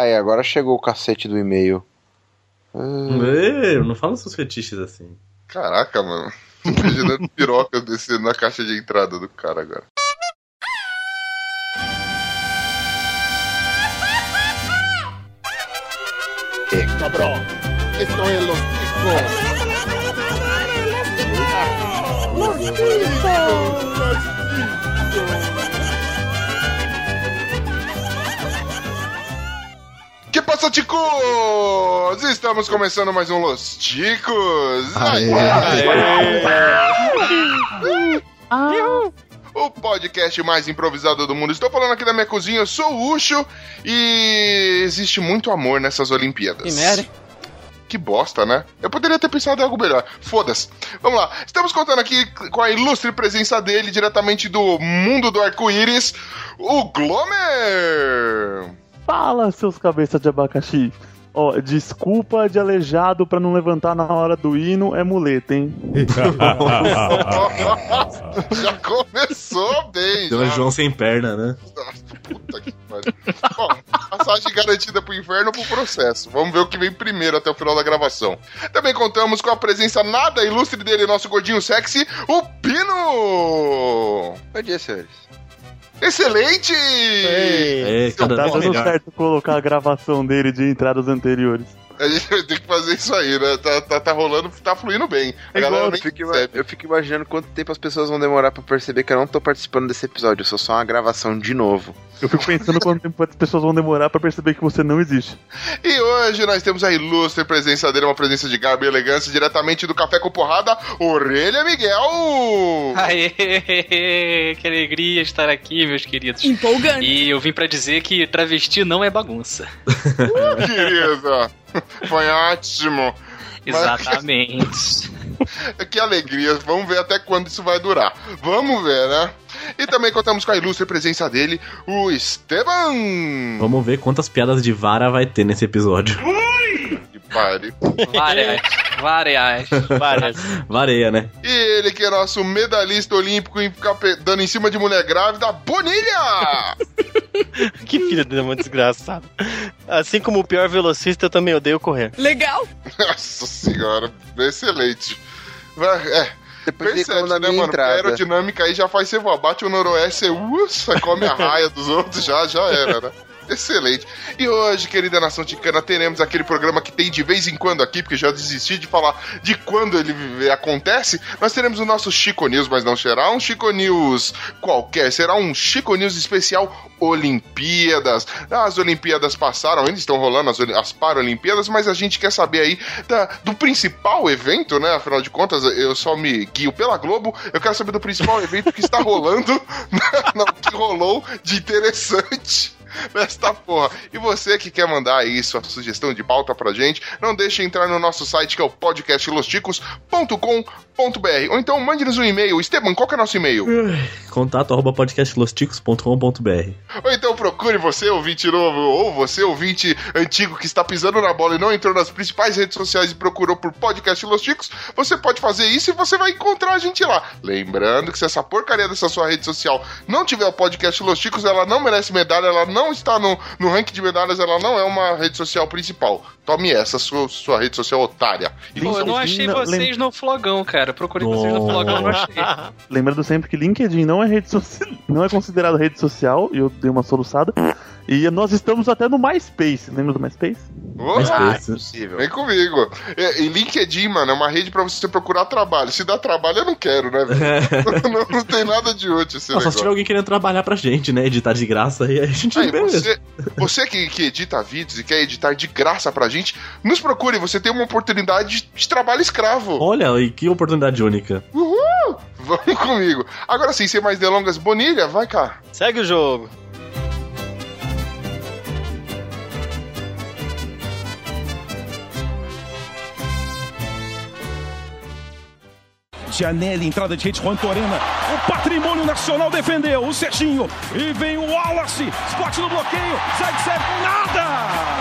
Aí, agora chegou o cacete do e-mail. Ei, não fala seus fetiches assim. Caraca, mano. Imaginando piroca descendo na caixa de entrada do cara agora. Eh, cabrón. Esto es los Que passa, ticos? Estamos começando mais um Los Ticos. Aê. O podcast mais improvisado do mundo. Estou falando aqui da minha cozinha, eu sou o Ucho e existe muito amor nessas Olimpíadas. Que merda. Que bosta, né? Eu poderia ter pensado em algo melhor. Foda-se. Vamos lá. Estamos contando aqui com a ilustre presença dele, diretamente do mundo do arco-íris, o Glomer! Fala, seus cabeças de abacaxi. Ó, desculpa de aleijado pra não levantar na hora do hino é muleta, hein? já começou bem, um já. João sem perna, né? Puta que pariu. Bom, passagem garantida pro inferno ou pro processo. Vamos ver o que vem primeiro até o final da gravação. Também contamos com a presença nada ilustre dele, nosso gordinho sexy, o Pino! Bom dia, senhores. Excelente! É, cada Tá dando melhor. certo colocar a gravação dele de entradas anteriores. A gente vai ter que fazer isso aí, né? Tá, tá, tá rolando, tá fluindo bem. A É galera igual, eu, nem fico, eu fico imaginando quanto tempo as pessoas vão demorar pra perceber que eu não tô participando desse episódio. Eu sou só uma gravação de novo. Eu fico pensando quanto tempo as pessoas vão demorar pra perceber que você não existe. E hoje nós temos a ilustre presença dele, uma presença de garbo e elegância, diretamente do Café com Porrada, Orelha Miguel! Aê, que alegria estar aqui, meus queridos. Empolgante. E eu vim pra dizer que travesti não é bagunça. Querida, foi ótimo. Exatamente. Que alegria, vamos ver até quando isso vai durar. Vamos ver, né? E também contamos com a ilustre presença dele, o Esteban! Vamos ver quantas piadas de vara vai ter nesse episódio. Que pare. Várias, várias. Várias. Vareia, né? E ele que é nosso medalhista olímpico em ficar dando em cima de mulher grávida, Bonilha! que filho de uma desgraçada. Assim como o pior velocista, eu também odeio correr. Legal. Nossa senhora, excelente. Vai- É, Depois percebe, da né, minha mano? A aerodinâmica aí já faz você voar. Bate o noroeste, você usa, come a raia dos outros, já, já era, né? Excelente. E hoje, querida nação ticana, teremos aquele programa que tem de vez em quando aqui, porque já desisti de falar de quando ele acontece. Nós teremos o nosso Chico News, mas não será um Chico News qualquer, será um Chico News especial Olimpíadas. As Olimpíadas passaram, ainda estão rolando as, as Paralimpíadas, mas a gente quer saber aí da- do principal evento, né? Afinal de contas, eu só me guio pela Globo. Eu quero saber do principal evento que está rolando, não, que rolou de interessante nesta porra. E você que quer mandar aí sua sugestão de pauta pra gente, não deixe de entrar no nosso site que é o podcastlosticos.com.br ou então mande-nos um e-mail. Esteban, qual que é o nosso e-mail? Contato arroba podcastlosticos.com.br Ou então procure você, ouvinte novo, ou você, ouvinte antigo que está pisando na bola e não entrou nas principais redes sociais e procurou por Podcast Los Ticos, você pode fazer isso e você vai encontrar a gente lá. Lembrando que se essa porcaria dessa sua rede social não tiver o Podcast Los Ticos, ela não merece medalha, ela não está no, no ranking de medalhas, ela não é uma rede social principal. Tome essa, sua, sua rede social otária. E Pô, eu não achei não- vocês no flogão, cara. Eu procurei vocês no flogão, não achei. Lembrando sempre que LinkedIn não é rede social, não é considerado rede social, e eu dei uma soluçada. E nós estamos até no MySpace. Lembra do MySpace? Ô, Mas Ah, pensa. impossível. Vem comigo. E, e LinkedIn, mano, é uma rede pra você procurar trabalho. Se dá trabalho, eu não quero, né, velho? não, não tem nada de útil esse Nossa, se negócio. tiver alguém querendo trabalhar pra gente, né? Editar de graça, aí a gente Aí, você, você que, que edita vídeos e quer editar de graça pra gente, nos procure, você tem uma oportunidade de, trabalho escravo. Olha, e que oportunidade única. Uhul! Vamos comigo. Agora sim, sem mais delongas, Bonilha, vai cá. Segue o jogo. Gianelli, entrada de rede, Juan Torena. O patrimônio nacional defendeu. O Serginho. E vem o Wallace. Spot no bloqueio. Zaitsev, nada!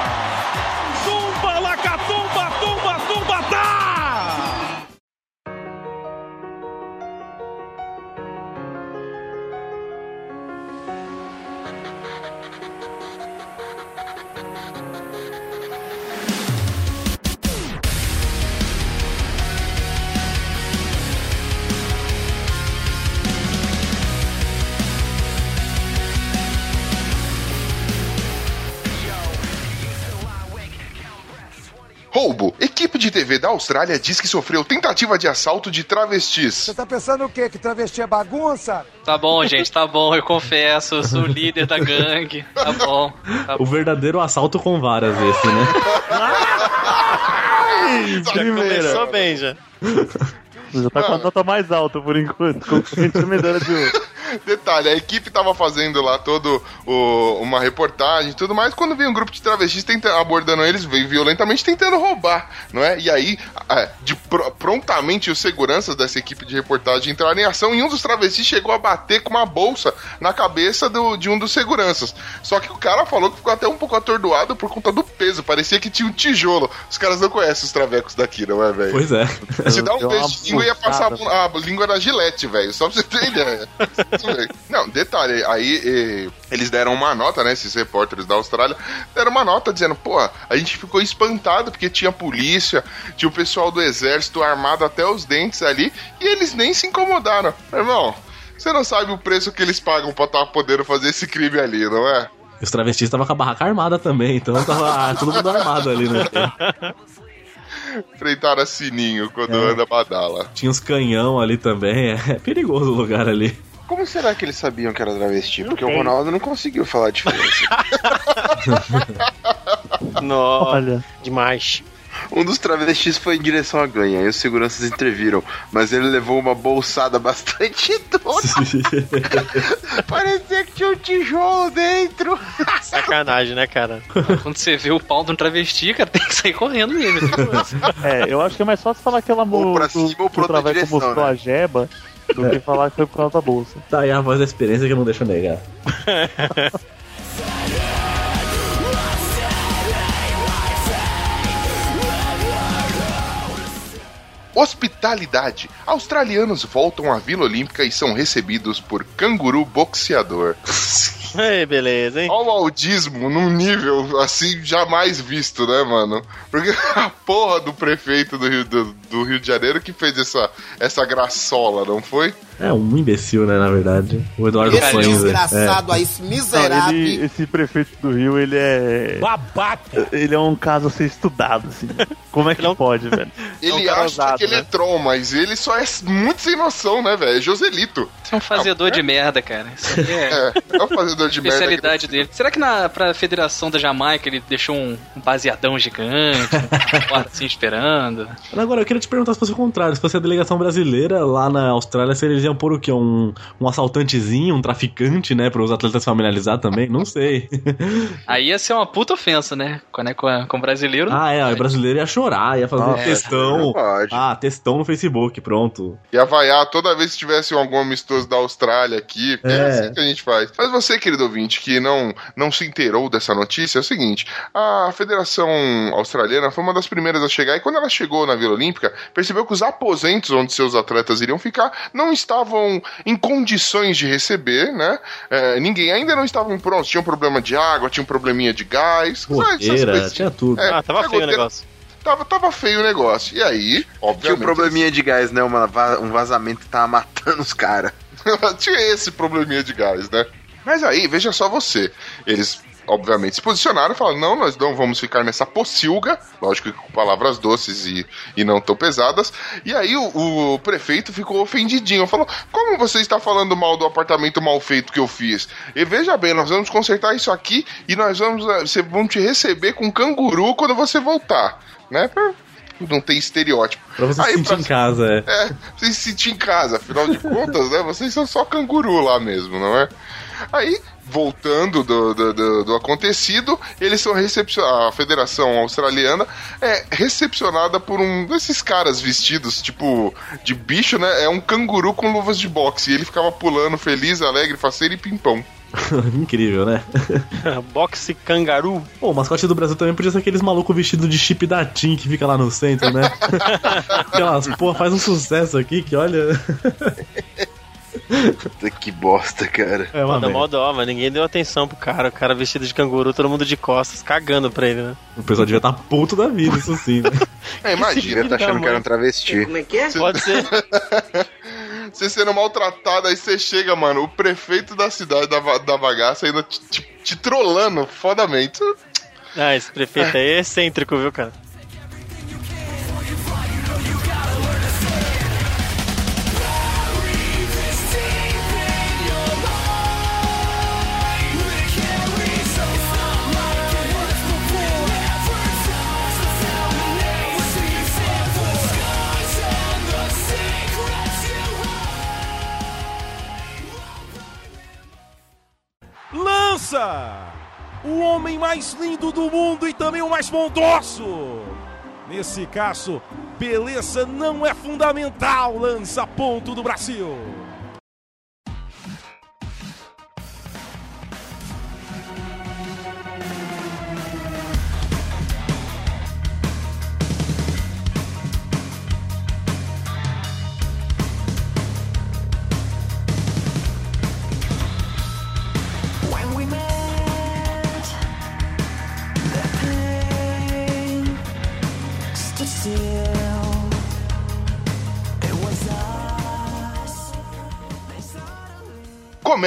Roubo. Equipe de TV da Austrália diz que sofreu tentativa de assalto de travestis. Você tá pensando o quê? Que travesti é bagunça? Tá bom, gente, tá bom, eu confesso, eu sou o líder da gangue. Tá bom. Tá O verdadeiro assalto com varas esse, né? Já Primeira. começou bem, já. Já tá com a nota mais alta por enquanto. É medalha de ouro. Detalhe, a equipe tava fazendo lá todo o- uma reportagem e tudo mais, quando veio um grupo de travestis tenta- abordando eles, veio violentamente tentando roubar, não é? E aí, de pr- prontamente, os seguranças dessa equipe de reportagem entraram em ação e um dos travestis chegou a bater com uma bolsa na cabeça do- de um dos seguranças. Só que o cara falou que ficou até um pouco atordoado por conta do peso, parecia que tinha um tijolo. Os caras não conhecem os travecos daqui, não é, velho? Pois é. Se dá um beijo de língua, ia passar a, a língua da gilete, velho. Só pra você ter ideia. Não, detalhe, aí eles deram uma nota, né? Esses repórteres da Austrália deram uma nota dizendo, pô, a gente ficou espantado porque tinha polícia, tinha o pessoal do exército armado até os dentes ali, e eles nem se incomodaram. Irmão, você não sabe o preço que eles pagam pra estar podendo fazer esse crime ali, não é? Os travestis estavam com a barraca armada também, então tava todo mundo armado ali, né? Enfrentaram a sininho quando anda badala. Tinha uns canhão ali também, é perigoso o lugar ali. Como será que eles sabiam que era travesti? Porque o Ronaldo não conseguiu falar a diferença. Nossa, Olha, demais. Um dos travestis foi em direção à ganha, e os seguranças interviram, mas ele levou uma bolsada bastante dura. Parecia que tinha um tijolo dentro. Sacanagem, né, cara? Quando você vê o pau de um travesti, cara, tem que sair correndo mesmo. é, eu acho que é mais fácil falar que ela Ou pra cima ou que pra o outra direção, mostrou né? a jeba do que falar que foi por causa da bolsa. Tá aí a voz da experiência que eu não deixo negar. Hospitalidade. Australianos voltam à Vila Olímpica e são recebidos por canguru boxeador. Ei, beleza, hein? Olha o audismo num nível assim jamais visto, né, mano? Porque a porra do prefeito do Rio, do, do Rio de Janeiro que fez essa, essa graçola, não foi? É um imbecil, né, na verdade. O Eduardo Esse Paes. desgraçado aí, esse Não, miserável. ele- esse prefeito do Rio, ele é. Babaca! Ele é um caso a ser estudado, assim. Como é que Ele é um- pode, velho? Ele cara acha ousado, que ele né? é troll, mas ele só é muito sem noção, né, velho? É Joselito. É um fazedor de merda, cara. Isso aqui é É, é o fazedor de merda. especialidade dele. Será que na pra Federação da Jamaica ele deixou um, um baseadão gigante, porta assim esperando? Agora, eu queria te perguntar se fosse o contrário. Se fosse a delegação brasileira lá na Austrália, se eles pôr o quê? Um, um assaltantezinho, um traficante, né? Para os atletas familiarizar também? Não sei. Aí ia ser uma puta ofensa, né? Com, né, com, a- com o brasileiro. ah, é. O brasileiro ia chorar, ia fazer um textão. Não pode. Ah, textão no Facebook, pronto. Ia vaiar toda vez que tivesse algum amistoso da Austrália aqui. É. É. assim que a gente faz. Mas você, querido ouvinte, que não, não se inteirou dessa notícia, é o seguinte: a Federação Australiana foi uma das primeiras a chegar, e quando ela chegou na Vila Olímpica, percebeu que os aposentos onde seus atletas iriam ficar não estavam em condições de receber, né? É, ninguém ainda não estavam prontos. Tinha um problema de água, tinha um probleminha de gás. coisas. tinha tudo. É, Ah, tava feio o goteira- negócio. Tava, tava feio o negócio. E aí, Tinha um obviamente. probleminha de gás, né? Uma, um vazamento que tava matando os caras. Tinha esse probleminha de gás, né? Mas aí, veja só você. Eles, obviamente, se posicionaram e falaram: não, nós não vamos ficar nessa pocilga. Lógico que com palavras doces e, e não tão pesadas. E aí o, o prefeito ficou ofendidinho. Falou: como você está falando mal do apartamento mal feito que eu fiz? E veja bem, nós vamos consertar isso aqui e nós vamos. eh, Você vamos te receber com canguru quando você voltar. Né? Não ter estereótipo. Pra você se Aí, sentir pra- em casa, é. é, vocês se sentir em casa, afinal de contas, né? Vocês são só canguru lá mesmo, não é? Aí, voltando do, do, do- do acontecido, eles são recepcionados. A Federação Australiana é recepcionada por um desses caras vestidos, tipo, de bicho, né? É um canguru com luvas de boxe. E ele ficava pulando, feliz, alegre, faceiro e pimpão. Incrível, né? Boxe cangaru. Pô, o mascote do Brasil também podia ser aqueles malucos vestidos de chip da TIM que fica lá no centro, né? Aquelas, pô, faz um sucesso aqui que olha. Puta que bosta, cara. É uma Manda merda. mó dó, mas ninguém deu atenção pro cara. O cara vestido de canguru, todo mundo de costas, cagando pra ele, né? O pessoal devia estar puto da vida, isso sim. Né? É, imagina, tá achando que era um travesti. Pode ser. você sendo maltratado, aí você chega, mano, o prefeito da cidade da, da bagaça ainda te, te, te trollando fodamente. Ah, esse prefeito aí é excêntrico, viu, cara? Beleza! O homem mais lindo do mundo e também o mais bondoso. Nesse caso, beleza não é fundamental. Lança ponto do Brasil.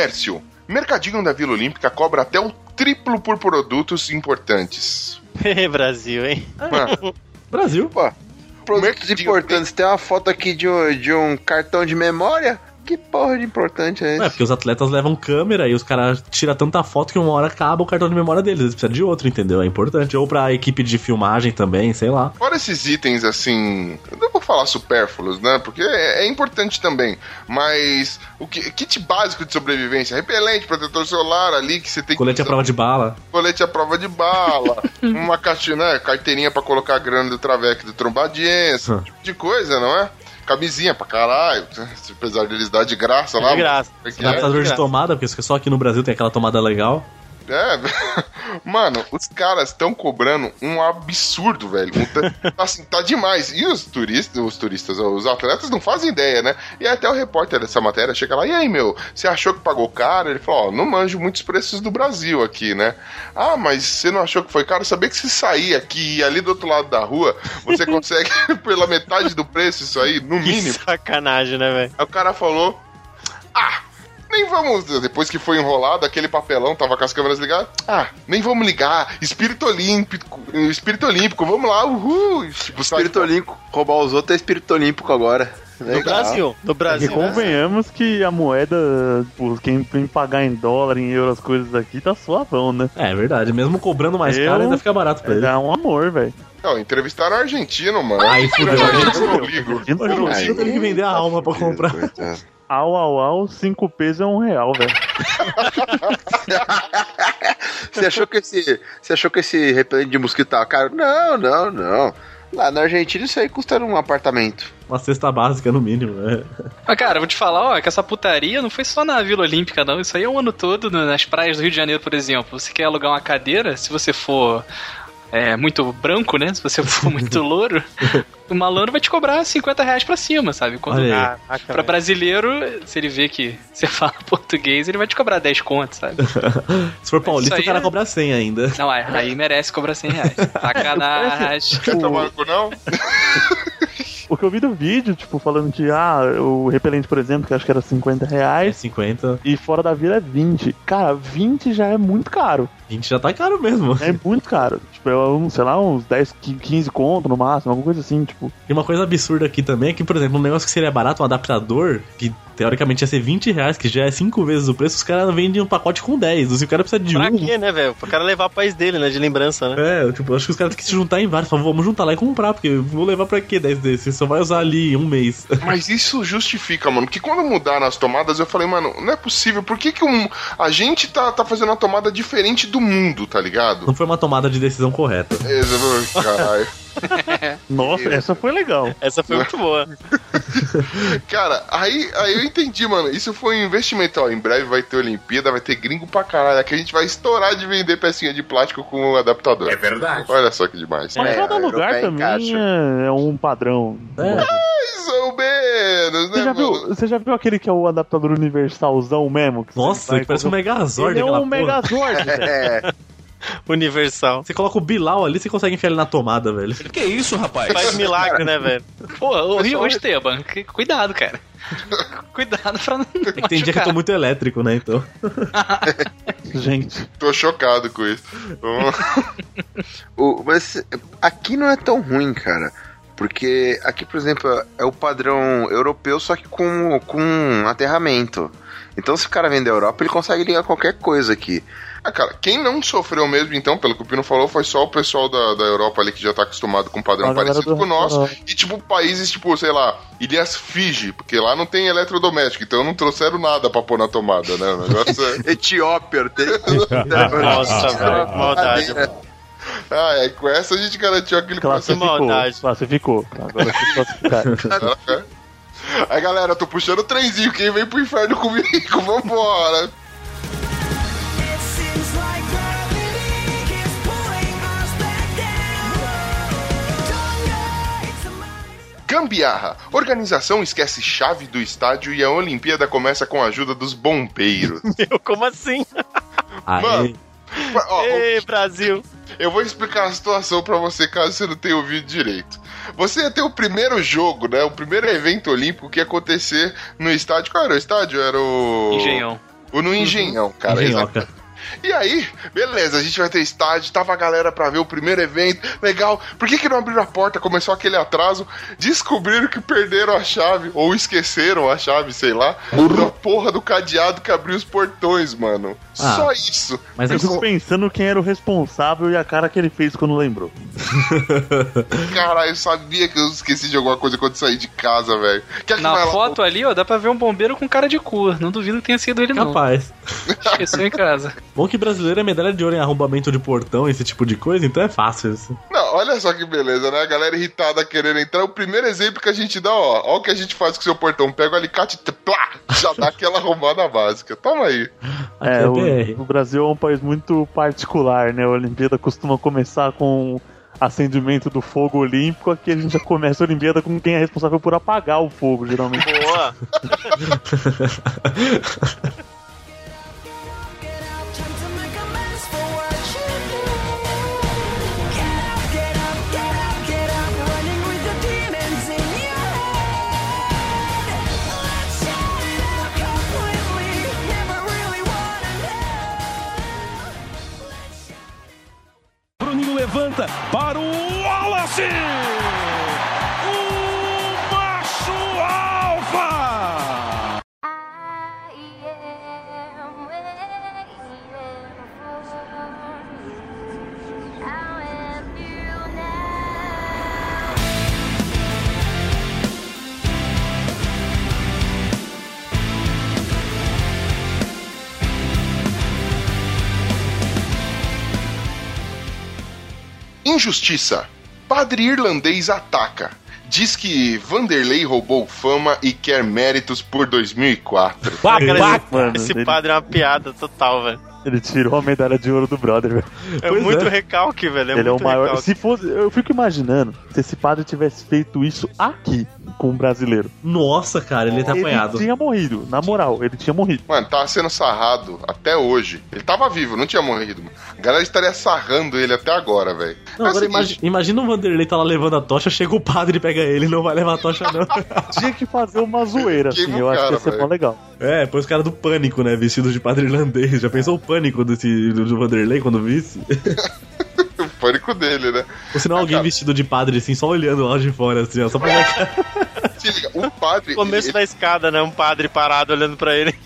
Comércio. Mercadinho da Vila Olímpica cobra até o triplo por produtos importantes. Brasil, hein? Mano, Brasil. Pô, produtos importantes. Tem uma foto aqui de um, de um cartão de memória. Que porra de importante é É, esse? porque os atletas levam câmera e os caras tiram tanta foto que uma hora acaba o cartão de memória deles. Eles precisam de outro, entendeu? É importante. Ou pra equipe de filmagem também, sei lá. Fora esses itens assim, eu não vou falar supérfluos, né? Porque é, é importante também. Mas o que, kit básico de sobrevivência, repelente, protetor solar ali que você tem Colete à que prova de bala. colete à prova de bala, uma caixa, né, carteirinha pra colocar a grana do traveco do trombadiense, esse tipo de coisa, não é? Camisinha pra caralho, apesar deles dar de graça lá. De graça. é que é? Adaptador de graça. tomada, porque só aqui no Brasil tem aquela tomada legal. É, mano, os caras estão cobrando um absurdo, velho. Assim, tá demais. E os turistas, os turistas, os atletas não fazem ideia, né? E até o repórter dessa matéria chega lá, e aí, meu, você achou que pagou caro? Ele falou, ó, não manjo muitos preços do Brasil aqui, né? Ah, mas você não achou que foi caro? Sabia que se sair aqui e ali do outro lado da rua, você consegue pela metade do preço isso aí, no Que mínimo. sacanagem, né, velho? Aí o cara falou: Ah, nem vamos. Depois que foi enrolado, aquele papelão tava com as câmeras ligadas. Ah, nem vamos ligar. Espírito olímpico. Espírito olímpico, vamos lá, uhul. Tipo, Espírito olímpico. Roubar os outros é espírito olímpico agora. No Legal. Brasil. No E Brasil. convenhamos que a moeda, tipo, quem tem que pagar em dólar, em euro, as coisas daqui, tá suavão, né? É, é verdade. Mesmo cobrando mais Eu- caro, ainda fica barato pra ele. É um amor, velho. Não, entrevistaram argentino, mano. Aí fudeu. Argentino eu ligo. Em dia eu tenho que vender a alma pra comprar. Coitado. Au, au, au, cinco pesos é um real, velho. Você achou que esse, você achou que esse repelente de mosquito tava caro? Não, não, não. Lá na Argentina isso aí custa um apartamento. Uma cesta básica, no mínimo, né? Mas, cara, eu vou te falar, ó, que essa putaria não foi só na Vila Olímpica, não. Isso aí é o ano todo, nas praias do Rio de Janeiro, por exemplo. Você quer alugar uma cadeira, se você for é, muito branco, né? Se você for muito louro, o malandro vai te cobrar 50 reais pra cima, sabe? Quando. Caraca, pra brasileiro, se ele vê que você fala português, ele vai te cobrar 10 contos, sabe? Se for paulista, o cara é- cobra 100 ainda. Não, aí, aí merece cobrar 100 reais. Sacanagem. No cu, não? O que eu vi do vídeo, tipo, falando que, ah, o repelente, por exemplo, que acho que era 50 É reais, 50. e fora da vila é 20. Cara, 20 já é muito caro. 20 já tá caro mesmo. É muito caro. Tipo, é um, sei lá, uns 10, 15 conto no máximo, alguma coisa assim, tipo. E uma coisa absurda aqui também é que, por exemplo, um negócio que seria barato, um adaptador, que teoricamente ia ser 20 reais, que já é 5 vezes o preço, os caras vendem um pacote com 10. Se o cara precisa de Pra um. quê, né, velho? Pro cara levar pro país dele, né? De lembrança, né? É, eu, tipo, acho que os caras têm que se juntar em vários. Falam, vamos juntar lá e comprar, porque vou levar pra quê 10 desses? Você só vai usar ali um mês. Mas isso justifica, mano. Que quando mudaram as tomadas, eu falei, mano, não é possível. Por que, que um, a gente tá, tá fazendo uma tomada diferente do mundo, tá ligado? Não foi uma tomada de decisão correta. É, Caralho. Nossa, essa foi legal. Essa foi muito boa. Cara, aí, aí eu entendi, mano. Isso foi um investimento, ó. Em breve vai ter Olimpíada, vai ter gringo pra caralho. Aqui a gente vai estourar de vender pecinha de plástico com o adaptador. É verdade. Olha só que demais. Mas É, cada lugar também é, é um padrão. É. Mais ou menos, né, Você já, viu, você já viu aquele que é o adaptador universalzão mesmo? Que Nossa, parece um Megazord Ele é um porra. Megazord, velho. É, Universal. Você coloca o Bilal ali, você consegue enfiar ele na tomada, velho. Que isso, rapaz? Faz milagre, né, velho? Pô, ô, Rio, Esteban, que- cuidado, cara. Cuidado pra não. É que tem dia que eu tô muito elétrico, né? Então. Gente, Tô chocado com isso. O, mas aqui não é tão ruim, cara. Porque aqui, por exemplo, é o padrão europeu, só que com, com aterramento. Então, se o cara vem da Europa, ele consegue ligar qualquer coisa aqui. Ah, cara, quem não sofreu mesmo, então, pelo que o Pino falou, foi só o pessoal da, da Europa ali que já tá acostumado com um padrão parecido do- com o nosso. E, tipo, países, tipo, sei lá, Ilhas Fiji, porque lá não tem eletrodoméstico, então não trouxeram nada pra pôr na tomada, né? O negócio é. Etiópia, tem. Nossa, velho, maldade. Ah, é, com essa a gente garantiu aquele. Classificou. maldade. Classificou. Agora classificar. Aí, galera, eu tô puxando o trenzinho, quem vem pro inferno comigo? Vambora! Gambiarra. Organização esquece chave do estádio e a Olimpíada começa com a ajuda dos bombeiros. Meu, como assim? Mano, Ó, Ei, Brasil. Eu vou explicar a situação pra você caso você não tenha ouvido direito. Você ia ter o primeiro jogo, né? O primeiro evento olímpico que ia acontecer no estádio. Qual era o estádio? Era o. Engenhão. O no Engenhão, cara. engenhoca. E aí, beleza, a gente vai ter estádio, tava a galera pra ver o primeiro evento, legal. Por que que não abriram a porta? Começou aquele atraso, descobriram que perderam a chave, ou esqueceram a chave, sei lá, da porra do cadeado que abriu os portões, mano. Ah. Só isso. Mas Eu fico pensando quem era o responsável e a cara que ele fez quando lembrou. Caralho, eu sabia que eu esqueci de alguma coisa quando saí de casa, velho. Na lá- foto ali, ó, dá pra ver um bombeiro com cara de cu. Não duvido que tenha sido ele, não. capaz. Esqueceu em casa. Bom que brasileiro é medalha de ouro em arrombamento de portão, esse tipo de coisa, então é fácil isso. Não, olha só que beleza, né? A galera irritada querendo entrar. O primeiro exemplo que a gente dá, ó. Ó o que a gente faz com o seu portão. Pega o alicate e plá, já dá aquela arrumada básica. Toma aí. É, é o, o Brasil é um país muito particular, né? A Olimpíada costuma começar com acendimento do fogo olímpico, aqui a gente já começa a Olimpíada com quem é responsável por apagar o fogo, geralmente. Boa. levanta para o Wallace! Injustiça. Padre irlandês ataca. Diz que Vanderlei roubou fama e quer méritos por 2004. Cara, Mano, esse padre é uma piada total, velho. Ele tirou a medalha de ouro do brother, velho. É Pois muito é. recalque, velho. É ele é o maior. recalque. Se fosse, eu fico imaginando se esse padre tivesse feito isso aqui com um brasileiro. Nossa, cara, ele tá Ele apanhado. tinha morrido, na moral, ele tinha morrido. Mano, tava sendo sarrado até hoje. Ele tava vivo, não tinha morrido. mano. A galera estaria sarrando ele até agora, velho. Não, o agora seguinte, imagina, o Vanderlei tá lá levando a tocha, chega o padre e pega ele, não vai levar a tocha não. Tinha que fazer uma zoeira, assim. O Eu acho que cara, ia ser legal. É, põe os caras do pânico, né, vestidos de padre irlandês. Já pensou o pânico desse, do, do Vanderlei quando visse? o pânico dele, né? Ou se não alguém vestido de padre, assim, só olhando lá de fora, assim, ó, só pra cara. Se liga, o padre. Começo ele- da escada, né? Um padre parado olhando pra ele.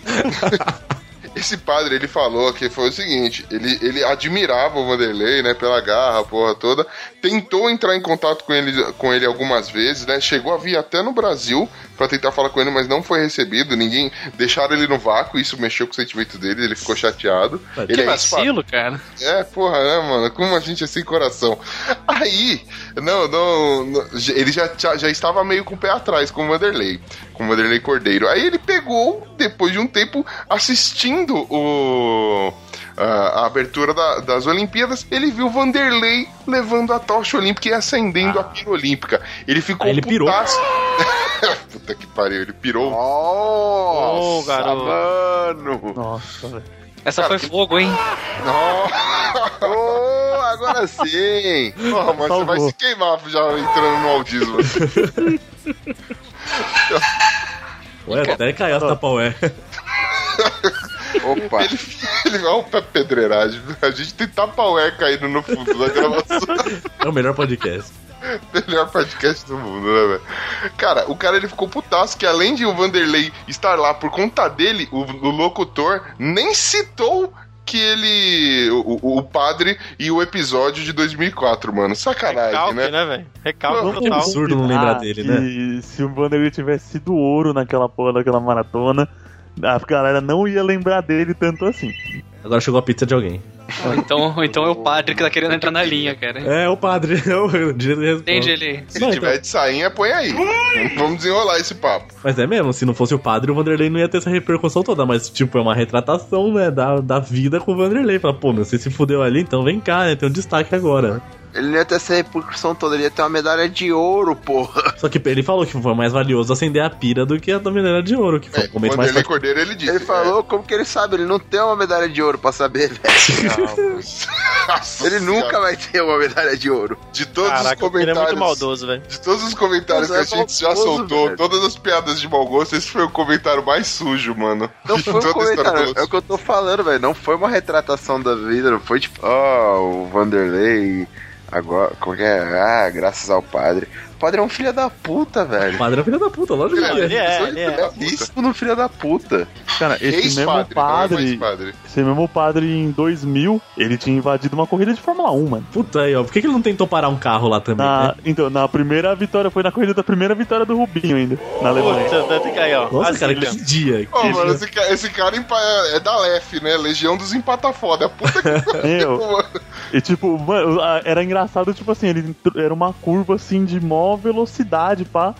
Esse padre, ele falou que foi o seguinte, ele, ele admirava o Vanderlei, né, pela garra, a porra toda, tentou entrar em contato com ele, com ele algumas vezes, né, chegou a vir até no Brasil pra tentar falar com ele, mas não foi recebido, ninguém, deixaram ele no vácuo, isso mexeu com o sentimento dele, ele ficou chateado. Que ele é vacilo, cara. é, porra, né, mano? Como a gente é sem coração. Aí, não, não, não, ele já, já, já estava meio com o pé atrás com o Vanderlei, com o Vanderlei Cordeiro. Aí ele pegou, depois de um tempo, assistindo o. A, a abertura da- das Olimpíadas, ele viu o Vanderlei levando a tocha olímpica e acendendo a pira olímpica. Ele ficou Aí ele pirou. putaço. Puta que pariu, ele pirou. Nossa, Ô, garoto. mano. Nossa, velho. Essa foi fogo, hein? Oh, agora sim. Porra, mas você vai se queimar já entrando no audismo. Ué, até caiu as tapaué. Opa. Ele, ele vai um pé pedreiragem. A gente tem tapaué caindo no fundo da gravação. É o melhor podcast. Melhor podcast do mundo, né, velho? Cara, o cara ele ficou putaço que além de o Vanderlei estar lá por conta dele, o, o locutor nem citou que ele. O, o- padre e o episódio de 2004, mano. Sacanagem, Recalque, né? né, velho? Recalque Vamos total. absurdo não lembrar dele, né? Se o Vanderlei tivesse sido ouro naquela porra daquela maratona, a galera não ia lembrar dele tanto assim. Agora chegou a pizza de alguém. Ou então, ou então é o padre que tá querendo entrar na linha, cara. É, o padre. É o direito de. Entende ele? Se Não, tiver então. de sainha, põe aí. Vamos desenrolar esse papo. Mas é mesmo, se não fosse o padre, o Vanderlei não ia ter essa repercussão toda. Mas, tipo, é uma retratação, né, da, da vida com o Vanderlei. Fala, pô, meu, você se fudeu ali, então vem cá, né? Tem um destaque agora. Ele não ia ter essa repercussão toda, ele ia ter uma medalha de ouro, porra. Só que ele falou que foi mais valioso acender a pira do que a da medalha de ouro, que foi É, o momento mais Vanderlei fácil. Cordeiro, ele disse. Ele falou, como que ele sabe? Ele não tem uma medalha de ouro pra saber, velho. Ele nunca vai ter uma medalha de ouro. De todos Caraca, os comentários. ele é muito maldoso, velho. De todos os comentários Mas que é a gente já maldoso, soltou, velho. todas as piadas de mau gosto, esse foi o comentário mais sujo, mano. Não De foi um toda a história comentário, é o que eu tô falando, velho. Não foi uma retratação da vida, não foi tipo, ó, o Vanderlei, agora, como que é? Ah, graças ao padre. O padre é um filho da puta, velho. O padre é filho da puta, lógico que Ele é. é, Sou ele é. da puta. Isso no filho da puta. Cara, esse mesmo é padre, padre. Esse mesmo padre em 2000, ele tinha invadido uma corrida de Fórmula 1, mano. Puta aí, ó. Por que, que ele não tentou parar um carro lá também, Na, né? então, na primeira vitória, foi na corrida da primeira vitória do Rubinho ainda, na Alemanha. Puta, aí, ó. Nossa, Assim, cara, que dia. Ô, que mano, dia. esse, ca- esse cara empa- é da LEF, né? Legião dos empata foda. Puta que Meu, pariu, mano. E tipo, mano, a- era engraçado, tipo assim, ele era uma curva assim de maior velocidade, pá.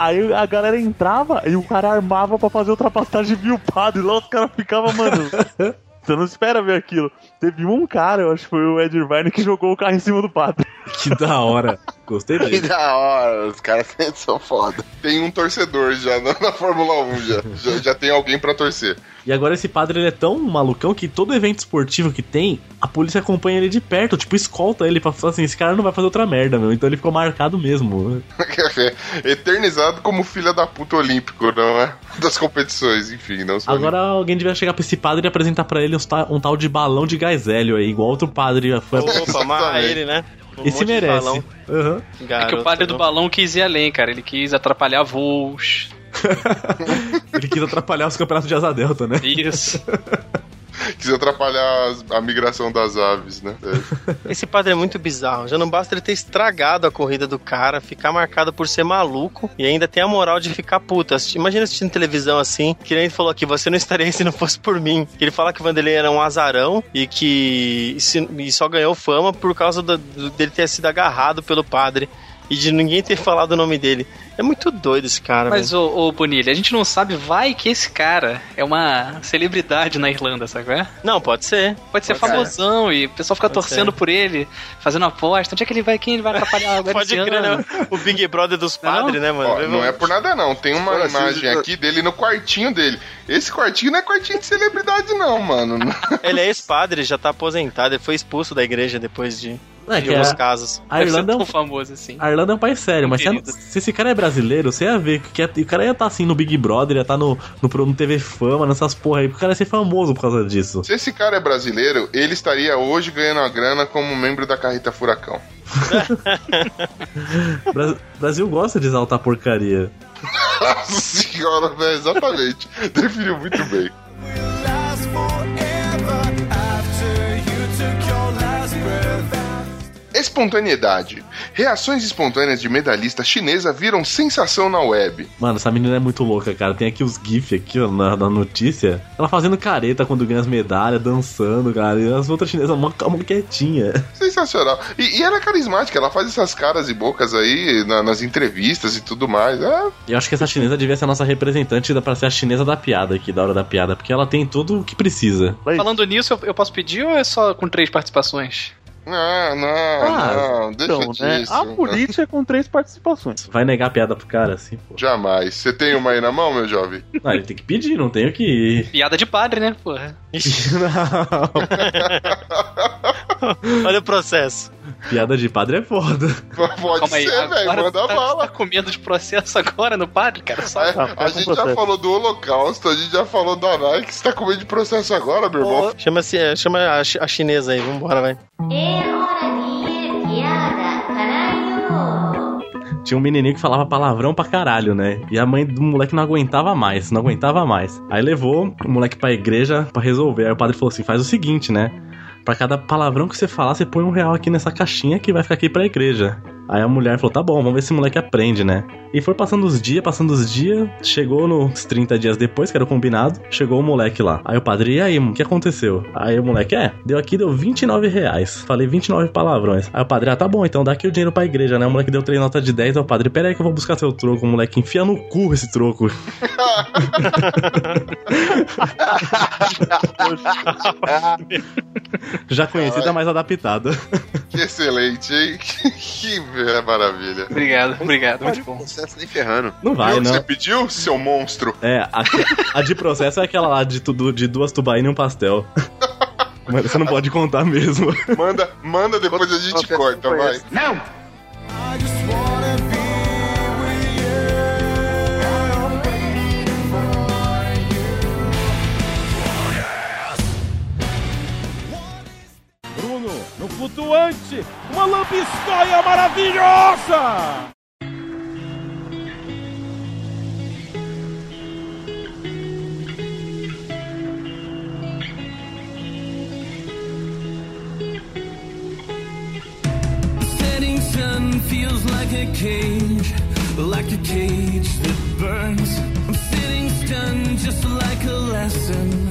Aí a galera entrava e o cara armava pra fazer ultrapassagem viu o padre. Lá os caras ficavam, mano. Você não espera ver aquilo. Teve um cara, eu acho que foi o Ed Irvine, que jogou o carro em cima do padre. Que da hora. Gostei Que dele. da hora, os caras são foda. Tem um torcedor já na, na Fórmula 1, já. já. já tem alguém pra torcer. E agora esse padre ele é tão malucão que todo evento esportivo que tem, a polícia acompanha ele de perto, tipo, escolta ele pra falar assim, esse cara não vai fazer outra merda, meu. Então ele ficou marcado mesmo. Eternizado como filha da puta olímpico, não é? Das competições, enfim, não Agora alguém devia chegar pra esse padre e apresentar pra ele um tal de balão de gás hélio aí, igual outro padre foi. Opa, amarra ele, né? Um Esse monte de merece. balão. Aham. É que o padre do não. balão quis ir além, cara. Ele quis atrapalhar voos. Ele quis atrapalhar os campeonatos de asa delta, né? Isso. Quis atrapalhar a migração das aves, né? É. Esse padre é muito bizarro. Já não basta ele ter estragado a corrida do cara, ficar marcado por ser maluco e ainda tem a moral de ficar puta. Imagina assistindo televisão assim, que nem ele falou aqui, você não estaria aí se não fosse por mim. Ele fala que o Vanderlei era um azarão e que e só ganhou fama por causa do- dele ter sido agarrado pelo padre e de ninguém ter falado o nome dele. É muito doido esse cara, Mas, ô, ô Bonilha, a gente não sabe, vai que esse cara é uma celebridade na Irlanda, sabe? é? Não, pode ser. Pode ser Pode famosão e o pessoal fica Pode torcendo ser. por ele, fazendo aposta. Onde é que ele vai? Quem ele vai atrapalhar agora Pode crer, né? O Big Brother dos padres, né, mano? Ó, não é por nada não, tem uma imagem se- aqui dele no quartinho dele. Esse quartinho não é quartinho de celebridade não, mano. Ele é ex-padre, já tá aposentado, ele foi expulso da igreja depois de, É, de que alguns a, casos. a Irlanda é um tão famoso assim. A Irlanda é um país sério, mas se, se esse cara é brasileiro, você ia ver que o cara ia estar assim no Big Brother, ia estar no, no, pro- no TV Fama, nessas porra aí, porque o cara ia ser famoso por causa disso. Se esse cara é brasileiro, ele estaria hoje ganhando a grana como membro da Carreta Furacão. Bra- Brasil gosta de exaltar porcaria. Nossa senhora, velho, exatamente. Definiu muito bem. Espontaneidade. Reações espontâneas de medalhista chinesa viram sensação na web. Mano, essa menina é muito louca, cara. Tem aqui os GIFs aqui, ó, na, na notícia. Ela fazendo careta quando ganha as medalhas, dançando, cara. E as outras chinesas mó, mó quietinha. Sensacional. E, e ela é carismática, ela faz essas caras e bocas aí na- nas entrevistas e tudo mais. É, Eu acho que essa chinesa devia ser a nossa representante da- pra ser a chinesa da piada aqui, da hora da piada, porque ela tem tudo o que precisa. Falando nisso, eu, eu posso pedir ou é só com três participações? Não, não, Ah, não, deixa Então, né? disso. A política é com três participações. Vai negar a piada pro cara, assim, pô. Jamais. Você tem uma aí na mão, meu jovem? Não, ele tem que pedir, não tem o que ir. Piada de padre, né? Porra. Não. Olha o processo. Piada de padre é foda. Pode Calma aí. ser, velho, manda tá, bala. tá com medo de processo agora no padre, cara? Só... É, Tá, a faz um gente já processo. falou do Holocausto, a gente já falou da Nike, você tá com medo de processo agora, meu irmão? Chama-se, é, chama a, a chinesa aí, vambora, vai. tinha um menininho que falava palavrão pra caralho, né? E a mãe do moleque não aguentava mais, não aguentava mais. Aí levou o moleque pra igreja pra resolver. Aí o padre falou assim: faz o seguinte, né? Pra cada palavrão que você falar, você põe um real aqui nessa caixinha que vai ficar aqui pra igreja. Aí a mulher falou: tá bom, vamos ver se o moleque aprende, né? E foi passando os dias, passando os dias. Chegou nos 30 dias depois, que era o combinado, chegou o moleque lá. Aí o padre, e aí, o que aconteceu? Aí o moleque, é, deu aqui, deu 29 reais. Falei 29 palavrões. Aí o padre, ah, tá bom, então dá aqui o dinheiro pra igreja, né? O moleque deu três notas de 10. Aí o padre, pera aí que eu vou buscar seu troco. O moleque enfia no cu esse troco. Já conhecida, mais adaptada. Que excelente, hein? Que maravilha. Obrigado, obrigado. Muito bom. Processo nem ferrando. Não vai, Viu não. Você pediu, seu monstro? É, a, a de processo é aquela lá de, tudo, de duas tubaínas e um pastel. Mas você não pode contar mesmo. Manda, manda depois a gente corta, vai. Não! Bruno, no flutuante, uma lampiscoia maravilhosa! feels like a cage, like a cage that burns. I'm sitting stunned, just like a lesson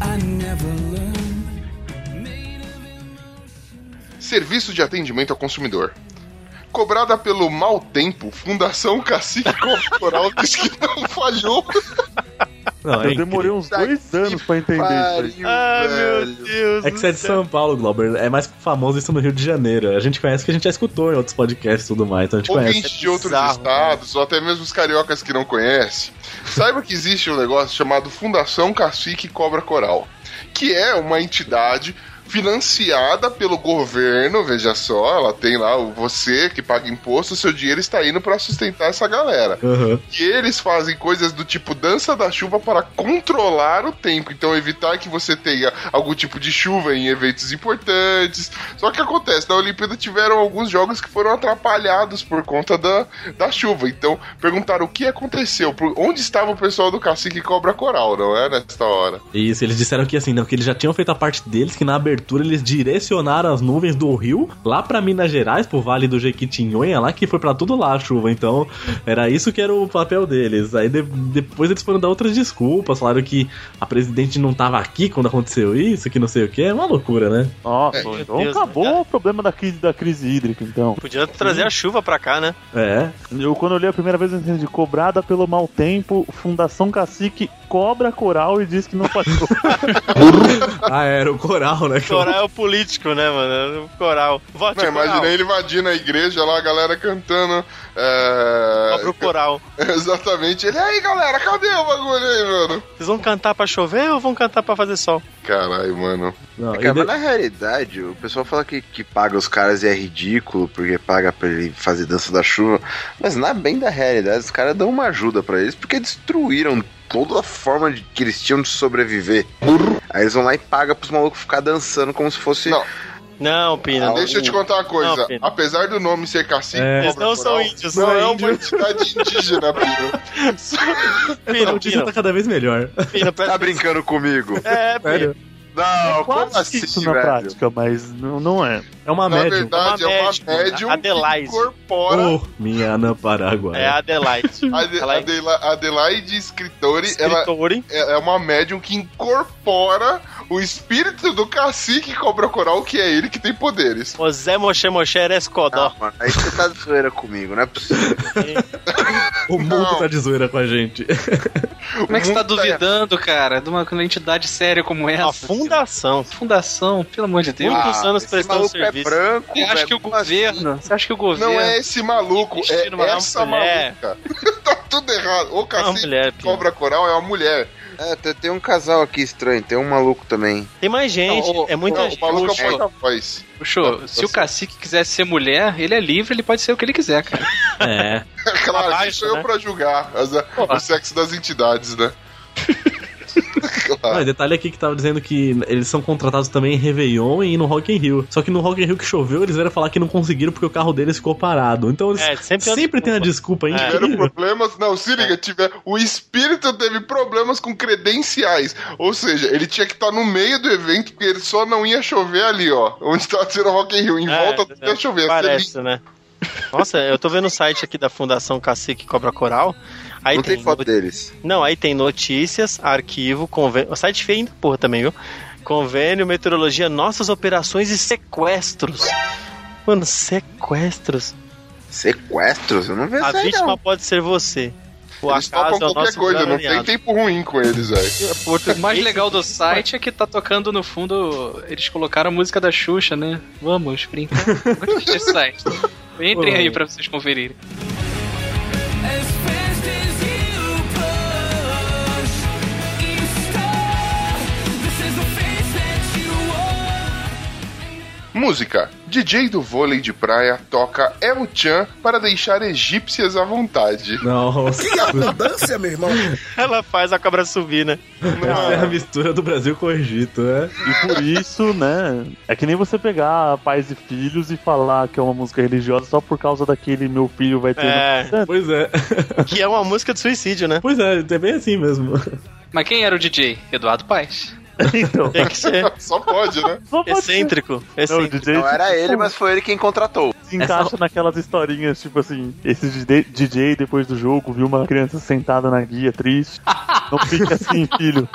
I never learned. Serviço de atendimento ao consumidor. Cobrada pelo mau tempo, Fundação Cacique Corporal diz que não falhou. Não, Eu demorei uns dois anos pra entender isso. aí. Ah, meu Deus. É que você é de São Paulo, Glauber. É mais famoso isso no Rio de Janeiro. A gente conhece que a gente já escutou em outros podcasts e tudo mais. Então a gente conhece. Ouvinte de outros estados, ou até mesmo os cariocas que não conhecem, saiba que existe um negócio chamado Fundação Cacique Cobra Coral, que é uma entidade financiada pelo governo, veja só, ela tem lá o você que paga imposto, seu dinheiro está indo para sustentar essa galera. Aham. E eles fazem coisas do tipo dança da chuva para controlar o tempo, então evitar que você tenha algum tipo de chuva em eventos importantes. Só que acontece, na Olimpíada tiveram alguns jogos que foram atrapalhados por conta da, da chuva. Então perguntaram o que aconteceu, por, onde estava o pessoal do Cacique Cobra Coral, não é? Nesta hora. Isso, eles disseram que assim, não, que eles já tinham feito a parte deles, que na abertura eles direcionaram as nuvens do rio lá pra Minas Gerais, pro Vale do Jequitinhonha, lá que foi pra tudo lá a chuva. Então, era isso que era o papel deles. Aí de- depois eles foram dar outras desculpas, falaram que a presidente não tava aqui quando aconteceu isso, que não sei o que. É uma loucura, né? Nossa, É, então Deus, acabou o problema da crise, da crise hídrica, então. Podia trazer a chuva pra cá, né? É. Eu, quando eu li a primeira vez, eu entendi. Cobrada pelo mau tempo, Fundação Cacique cobra coral e diz que não passou. Ah, era o coral, né? Coral é o político, né, mano? O coral. Vote Não, coral. imagina ele invadindo a igreja lá, a galera cantando. É... Cobra o coral. Exatamente. Ele, aí galera, cadê o bagulho aí, mano? Vocês vão cantar pra chover ou vão cantar pra fazer sol? Caralho, mano. Não, É, cara, de- mas na realidade, o pessoal fala que, que paga os caras e é ridículo, porque paga pra ele fazer dança da chuva. Mas na bem da realidade, os caras dão uma ajuda pra eles, porque destruíram toda a forma de, que eles tinham de sobreviver. Aí eles vão lá e pagam pros malucos ficar dançando como se fosse. Não. Não, Pina. Deixa eu te contar uma coisa. Não. Apesar do nome ser cacique, É. Eles não são índios, Não são é uma entidade indígena, Pino. Essa Pino, notícia Pino. tá cada vez melhor. Presta Tá brincando comigo? É, Sério? Não, como Quase assim, isso na velho? prática, mas não, não é. É uma Na médium. verdade, é Uma uma médium, médium que Adelaide. incorpora. Oh, minha Ana Paraguai. É a Adelaide. Ade- Ela é Adela- Adelaide Escritori, ela escritora. é é uma médium que incorpora o espírito do cacique Cobra Coral, que é ele que tem poderes. O Zé Moshe Moshe Erescodó. Não, mano, aí você tá de zoeira comigo, não é possível. O mundo Não. tá de zoeira com a gente. Como é que você tá tá- duvidando, cara, de uma, de uma entidade séria como essa? A fundação. Fundação, pelo amor de Deus. Muitos anos esse prestando maluco serviço. É branco, Você acha que o governo. Você acha que o governo. Não é esse maluco, é Investir numa essa mulher. maluca. tá tudo errado. O Uma cacique mulher. Cobra Coral é uma mulher. É, tem, um casal aqui estranho, tem um maluco também. Tem mais gente. Não, o- é muita Não, gente. o maluco é o porta-voz. Puxou, Tá, se tá o cacique quisesse ser mulher, ele é livre, ele pode ser o que ele quiser, cara. É. Claro, Abaixo, sou eu né? pra julgar as- o sexo das entidades, né? Ah, e detalhe aqui que tava dizendo que eles são contratados também em Réveillon e no Rock in Rio. Só que no Rock in Rio que choveu, eles vieram falar que não conseguiram porque o carro deles ficou parado. Então eles É, sempre sempre, tem a desculpa aí. Tiveram problemas. Não, se liga, tiver, o espírito teve problemas com credenciais. Ou seja, ele tinha que estar no meio do evento, porque ele só não ia chover ali, ó. Onde tá sendo Rock in Rio. Em É, volta tudo ia chover. Parece, né? Nossa, eu tô vendo o site aqui da Fundação Cacique Cobra Coral. Aí Não tem foto no- deles. Não, aí tem notícias, arquivo, convênio. O site feio ainda, porra, também, viu? Convênio, meteorologia, nossas operações e sequestros. Mano, sequestros. Sequestros? Eu não vejo A aí, vítima não. pode ser você. O Eles acaso topam é o qualquer nosso coisa, não tem tempo ruim com eles, velho. O mais legal do site é que tá tocando no fundo. Eles colocaram a música da Xuxa, né? Vamos brincar. Gostei desse site. Entrem aí pra vocês conferirem. Música. DJ do vôlei de praia toca El Chan para deixar egípcias à vontade. Nossa, Que abundância, meu irmão. Ela faz a cobra subir, né? essa é a mistura do Brasil com o Egito, né? E por isso, né? É que nem você pegar pais e filhos e falar que é uma música religiosa só por causa daquele meu filho vai ter. É. Pois é. Que é uma música de suicídio, né? Pois é, é bem assim mesmo. Mas quem era o DJ? Eduardo Paes. Então, Tem que ser Só pode, né? só pode ser. excêntrico. Não, excêntrico. DJ Não era ele, mas foi ele quem contratou. se encaixa naquelas historinhas, tipo assim, esse DJ DJ depois do jogo viu uma criança sentada na guia triste. Não fique assim, filho.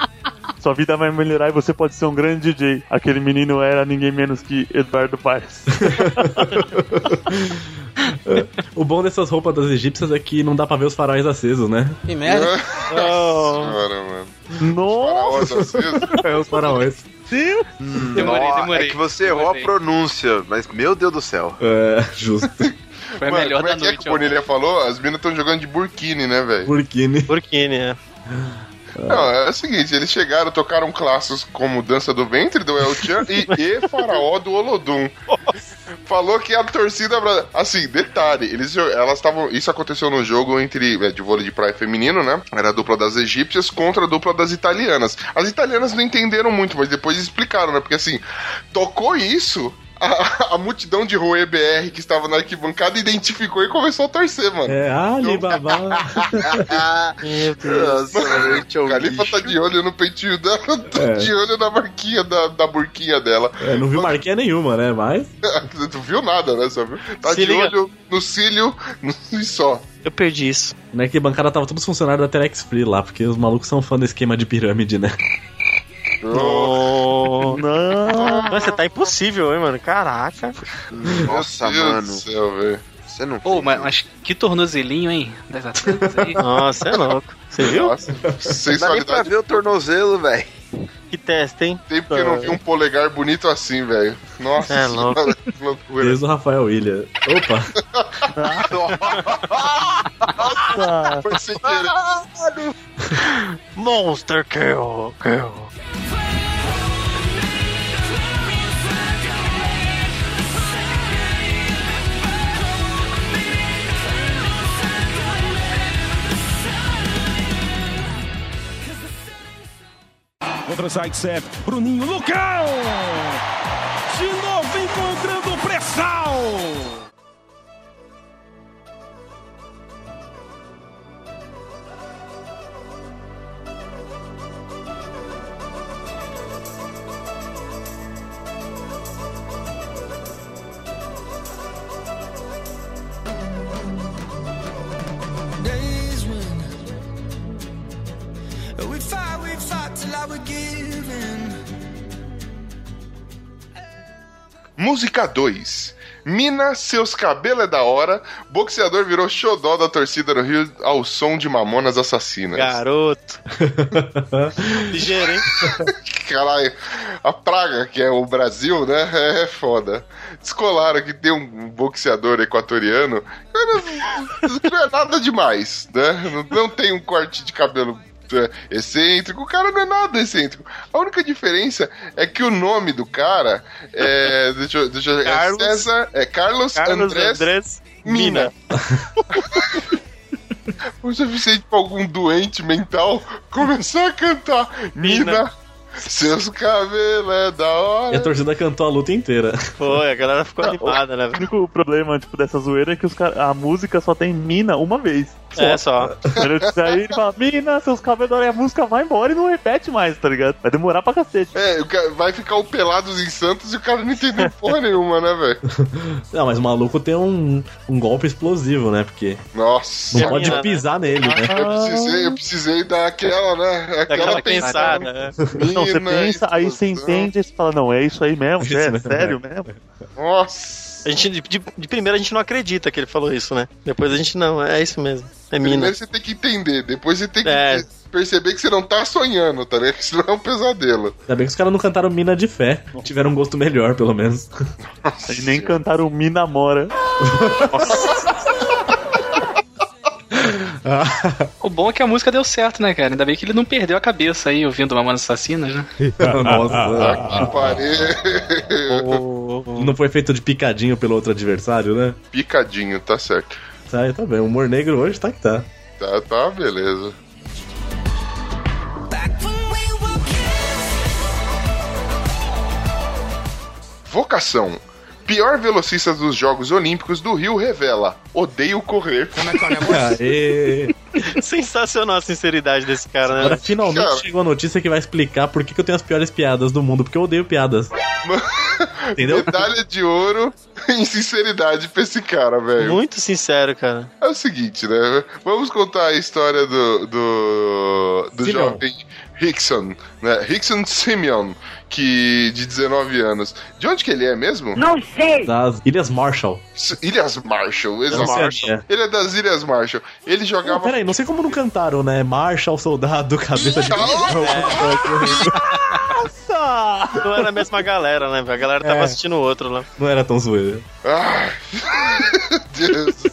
Sua vida vai melhorar e você pode ser um grande DJ. Aquele menino era ninguém menos que Eduardo Paes. O bom dessas roupas das egípcias é que não dá pra ver os faróis acesos, né? Que merda. Oh. Senhora, mano. Nossa, Faraós acesos. É os faraós. Deus! Demorei, Ó, demorei. É que você errou Demorei. a pronúncia, mas meu Deus do céu. É, justo. Foi Mano, melhor como é da que é noite. que o Bonilha falou? As minas estão jogando de burkini, né, velho? Burkini. Burkini, é. Não, é o seguinte, eles chegaram, tocaram classes como Dança do Ventre, do El Chan, e, e Faraó do Olodum. Falou que a torcida. Assim, detalhe, eles, elas estavam. Isso aconteceu no jogo entre. é, de vôlei de praia feminino, né? Era a dupla das egípcias contra a dupla das italianas. As italianas não entenderam muito, mas depois explicaram, né? Porque assim, tocou isso. A, a multidão de Rue BR que estava na arquibancada identificou e começou a torcer, mano. É, Alibaba. Meu Deus. Nossa, gente, é O Califa tá de olho no peitinho dela, tá É. de olho na marquinha da, da burquinha dela. É, não viu marquinha nenhuma, né? Mas. tu viu nada, né? Só viu? Tá Se de liga. olho no cílio no, e só. Eu perdi isso. Né, que bancada tava todos os funcionários da Telex Free lá, porque os malucos são fã do esquema de pirâmide, né? Oh. Não! Nossa, tá impossível, hein, mano? Caraca. Nossa, Meu Deus mano. do céu, velho. Você não Pô, fez mas, isso. mas que tornozelinho, hein? Das atletas aí. Nossa, é louco. Você viu? Nossa, Não dá nem pra ver o tornozelo, velho. Que teste, hein? Tempo que eu não vi um polegar bonito assim, velho. Nossa, É louco. senhora, que loucura. Desde o Rafael William. Opa! Nossa! Foi sem querer. Monster Kill. Kill. Contra Zaitsev, Bruninho, Lucão! De novo encontrando pressão! Days Música 2. Mina, seus cabelos é da hora. Boxeador virou xodó da torcida no Rio ao som de Mamonas Assassinas. Garoto. Ligeiro, hein? Caralho, a praga que é o Brasil, né? É foda. Descolaram que tem um boxeador equatoriano que não é nada demais, né? Não, não tem um corte de cabelo é, excêntrico, o cara não é nada excêntrico. A única diferença é que o nome do cara é. Deixa, eu- deixa, eu- Carlos- é César. É Carlos, Carlos Andrés, Andrés Mina. Mina. o suficiente pra algum doente mental começar a cantar Mina, seus cabelos é da E a hora. torcida cantou a luta inteira. Foi, a galera ficou animada, né? O único problema, tipo, dessa zoeira é que os a música só tem mina uma vez. É só. Tipo, Aí ele fala, mina, seus cabelos, e a música vai embora e não repete mais, tá ligado? Vai demorar pra cacete. É, vai ficar o Pelados em Santos e o cara não entendeu porra nenhuma, né, velho? Não, mas o maluco tem um, um golpe explosivo, né? Porque Nossa. não pode mina, né? pisar nele, né? Eu precisei, eu precisei dar aquela, né? Aquela, Daquela pensada. pensada, né? Não, você pensa, aí você explosão. entende e você fala, não, é isso aí mesmo, Isso é, mesmo, sério é. mesmo. Nossa. A gente, de, de, de primeira a gente não acredita que ele falou isso, né? Depois a gente não, é isso mesmo. É mina. Primeiro você tem que entender, depois você tem que É. perceber que você não tá sonhando, tá ligado? Que isso não é um pesadelo. Ainda bem que os caras não cantaram Mina de Fé. Tiveram um gosto melhor, pelo menos. E nem cantaram Mina Mora. O bom é que a música deu certo, né, cara? Ainda bem que ele não perdeu a cabeça aí ouvindo Mamonas Assassinas, né? Nossa. Que pariu. Não foi feito de picadinho pelo outro adversário, né? Picadinho, tá certo. Tá, tá bem. O humor negro hoje tá que tá. Tá, tá, beleza. Vocação. Pior velocista dos Jogos Olímpicos do Rio revela: odeio correr. Aê. Sensacional a sinceridade desse cara, Agora né? finalmente Cara. chegou a notícia que vai explicar por que, que eu tenho as piores piadas do mundo, porque eu odeio piadas. Entendeu? Medalha de ouro em sinceridade pra esse cara, velho. Muito sincero, cara. É o seguinte, né? Vamos contar a história do, do, do Simeon. jovem Rickson, né? Rickson Simeon, que de 19 anos. De onde que ele é mesmo? Das Ilhas Marshall. S- Ilhas Marshall, Da exato. Oceania. Ele é das Ilhas Marshall. Ele Não, jogava. peraí, não sei como não cantaram, né? Marshall, soldado, cabeça de. Não era a mesma galera, né? A galera tava É. assistindo o outro lá. Não era tão zoeira. Ai, Deus do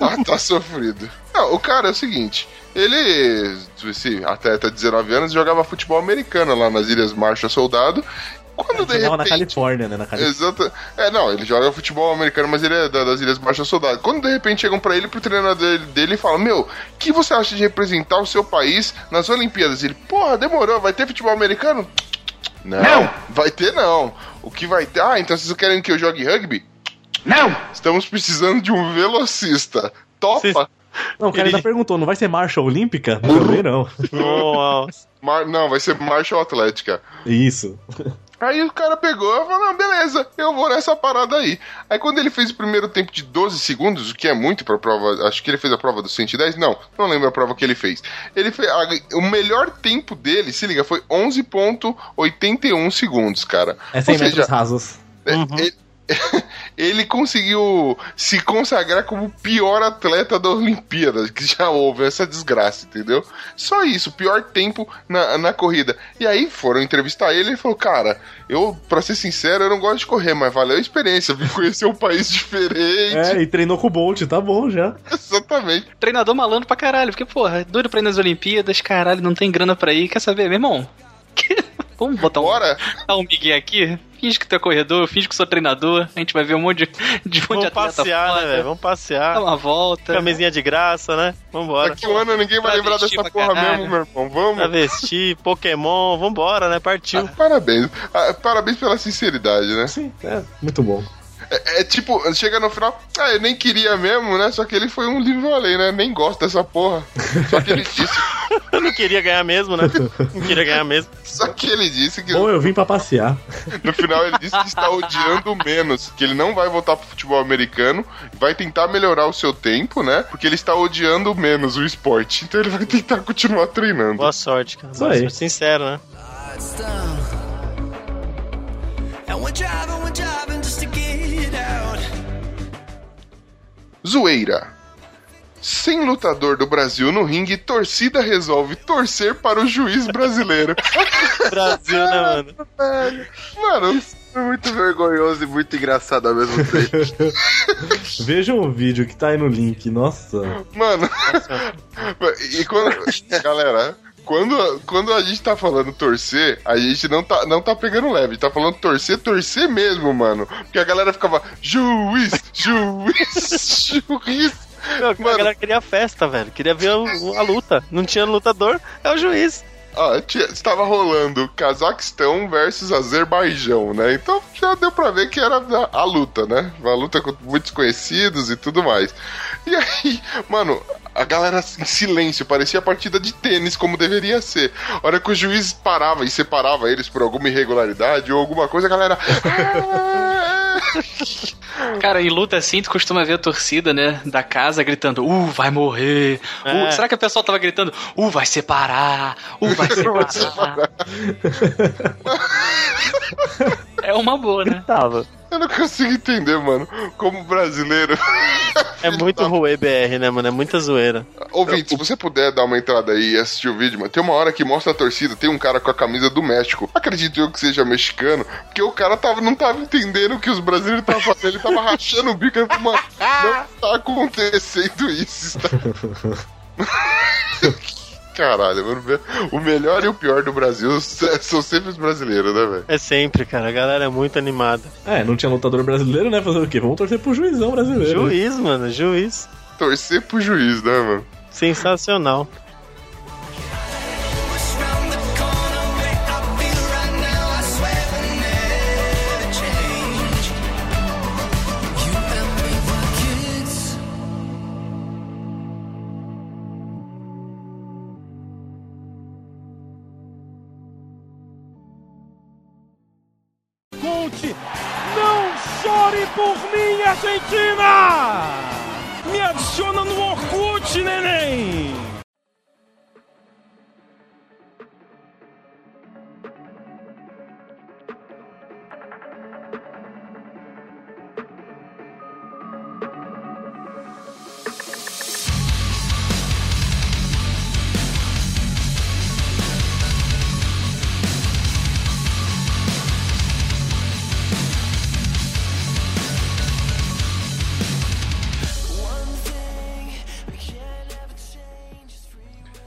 Ah, tá sofrido. Não, o cara é o seguinte. Ele, esse atleta de 19 anos, jogava futebol americano lá nas Ilhas Marshall Soldado. Quando de Jogava na repente. Califórnia, né? Na Califórnia. Exato. É, não, ele joga futebol americano, mas ele é da- das Ilhas Marshall Soldado. Quando de repente chegam pra ele, pro treinador dele, dele e falam: Meu, o que você acha de representar o seu país nas Olimpíadas? Ele, porra, demorou, vai ter futebol americano? Não, vai ter não. O que vai ter? Ah, então vocês querem que eu jogue rugby? Não! Estamos precisando de um velocista. Topa? Não, o cara ainda perguntou, não vai ser Marshall Olímpica? Também não. Mar- Não, vai ser Marshall Atlética. Isso. Aí o cara pegou e falou: Não, beleza, eu vou nessa parada aí. Aí quando ele fez o primeiro tempo de 12 segundos, o que é muito pra prova, acho que ele fez a prova dos 110, não, não lembro a prova que ele fez. Ele fez a- o melhor tempo dele, se liga, foi 11.81 segundos, cara. É 100 Ou seja, metros rasos. é, ele, ele conseguiu se consagrar como o pior atleta da Olimpíada, que já houve essa desgraça, entendeu? Só isso, pior tempo na, na corrida. E aí foram entrevistar ele e ele falou: Cara, eu, pra ser sincero, eu não gosto de correr, mas valeu a experiência, vim conhecer um país diferente. É, e treinou com o Bolt, tá bom já. Exatamente. Treinador malandro pra caralho, porque, porra, doido pra ir nas Olimpíadas, caralho, não tem grana pra ir. Quer saber, meu irmão? Vamos botar um, Bora? dar um migué aqui? Finge que tu é corredor, finge que sou treinador. A gente vai ver um monte de, de, monte de Vamos atleta passear, né, foda, velho? Vamos passear. Dar uma volta. Camisinha de graça, né? Vambora. Daqui um ano ninguém vai Pra lembrar vestir dessa pra porra caralho. mesmo, meu irmão. Vamos. Travesti, Pokémon, vambora, né? Partiu. Parabéns. Ah, Parabéns pela sinceridade, né? Sim, é muito bom. É, é tipo, chega no final, ah, eu nem queria mesmo, né? Só que ele foi um livro além, né? Nem gosto dessa porra. Só que ele disse, Eu não queria ganhar mesmo, né? Não queria ganhar mesmo. só que ele disse que Bom, eu vim pra passear. no final ele disse que está odiando menos, que ele não vai voltar pro futebol americano, vai tentar melhorar o seu tempo, né? Porque ele está odiando menos o esporte. Então ele vai tentar continuar treinando. Boa sorte, cara. Isso Boa sorte. Sincero, né? And we're driving, we're driving Zoeira. Sem lutador do Brasil no ringue, torcida resolve torcer para o juiz brasileiro. Brasil, né, mano? Mano, É muito vergonhoso e muito engraçado ao mesmo tempo. Vejam o vídeo que tá aí no link. Nossa. Mano, e quando. Galera, quando, quando a gente tá falando torcer, a gente não tá, não tá pegando leve. A gente tá falando torcer, torcer mesmo, mano. Porque a galera ficava juiz, juiz, juiz. Meu, a galera queria festa, velho. Queria ver o- a luta. Não tinha lutador, é o juiz. Ah, tinha- estava rolando Cazaquistão versus Azerbaijão, né? Então já deu pra ver que era a, a luta, né? Uma luta com muitos conhecidos e tudo mais. E aí, mano, a galera em silêncio, parecia partida de tênis como deveria ser. A hora que o juiz parava e separava eles por alguma irregularidade ou alguma coisa, a galera. Cara, em luta assim, tu costuma ver a torcida, né, da casa gritando, uh, vai morrer. Uh, É. será que o pessoal tava gritando, uh, vai separar, uh, vai separar. é uma boa, né? Tava. Eu não consigo entender, mano, como brasileiro. É muito ruê BR, né, mano? É muita zoeira. Ouvinte, se você puder dar uma entrada aí e assistir o vídeo, mano, tem uma hora que mostra a torcida, tem um cara com a camisa do México. Acredito eu que seja mexicano, porque o cara tava, não tava entendendo o que os brasileiros estavam fazendo, ele tava rachando o bico, ele falou, mano, não tá acontecendo isso. Está... Caralho, mano, o melhor e o pior do Brasil são sempre os brasileiros, né, velho? É sempre, cara. A galera é muito animada. É, não tinha lutador brasileiro, né? Fazer o quê? Vamos torcer pro juizão brasileiro. Juiz, mano, juiz. Torcer pro juiz, né, mano? Sensacional.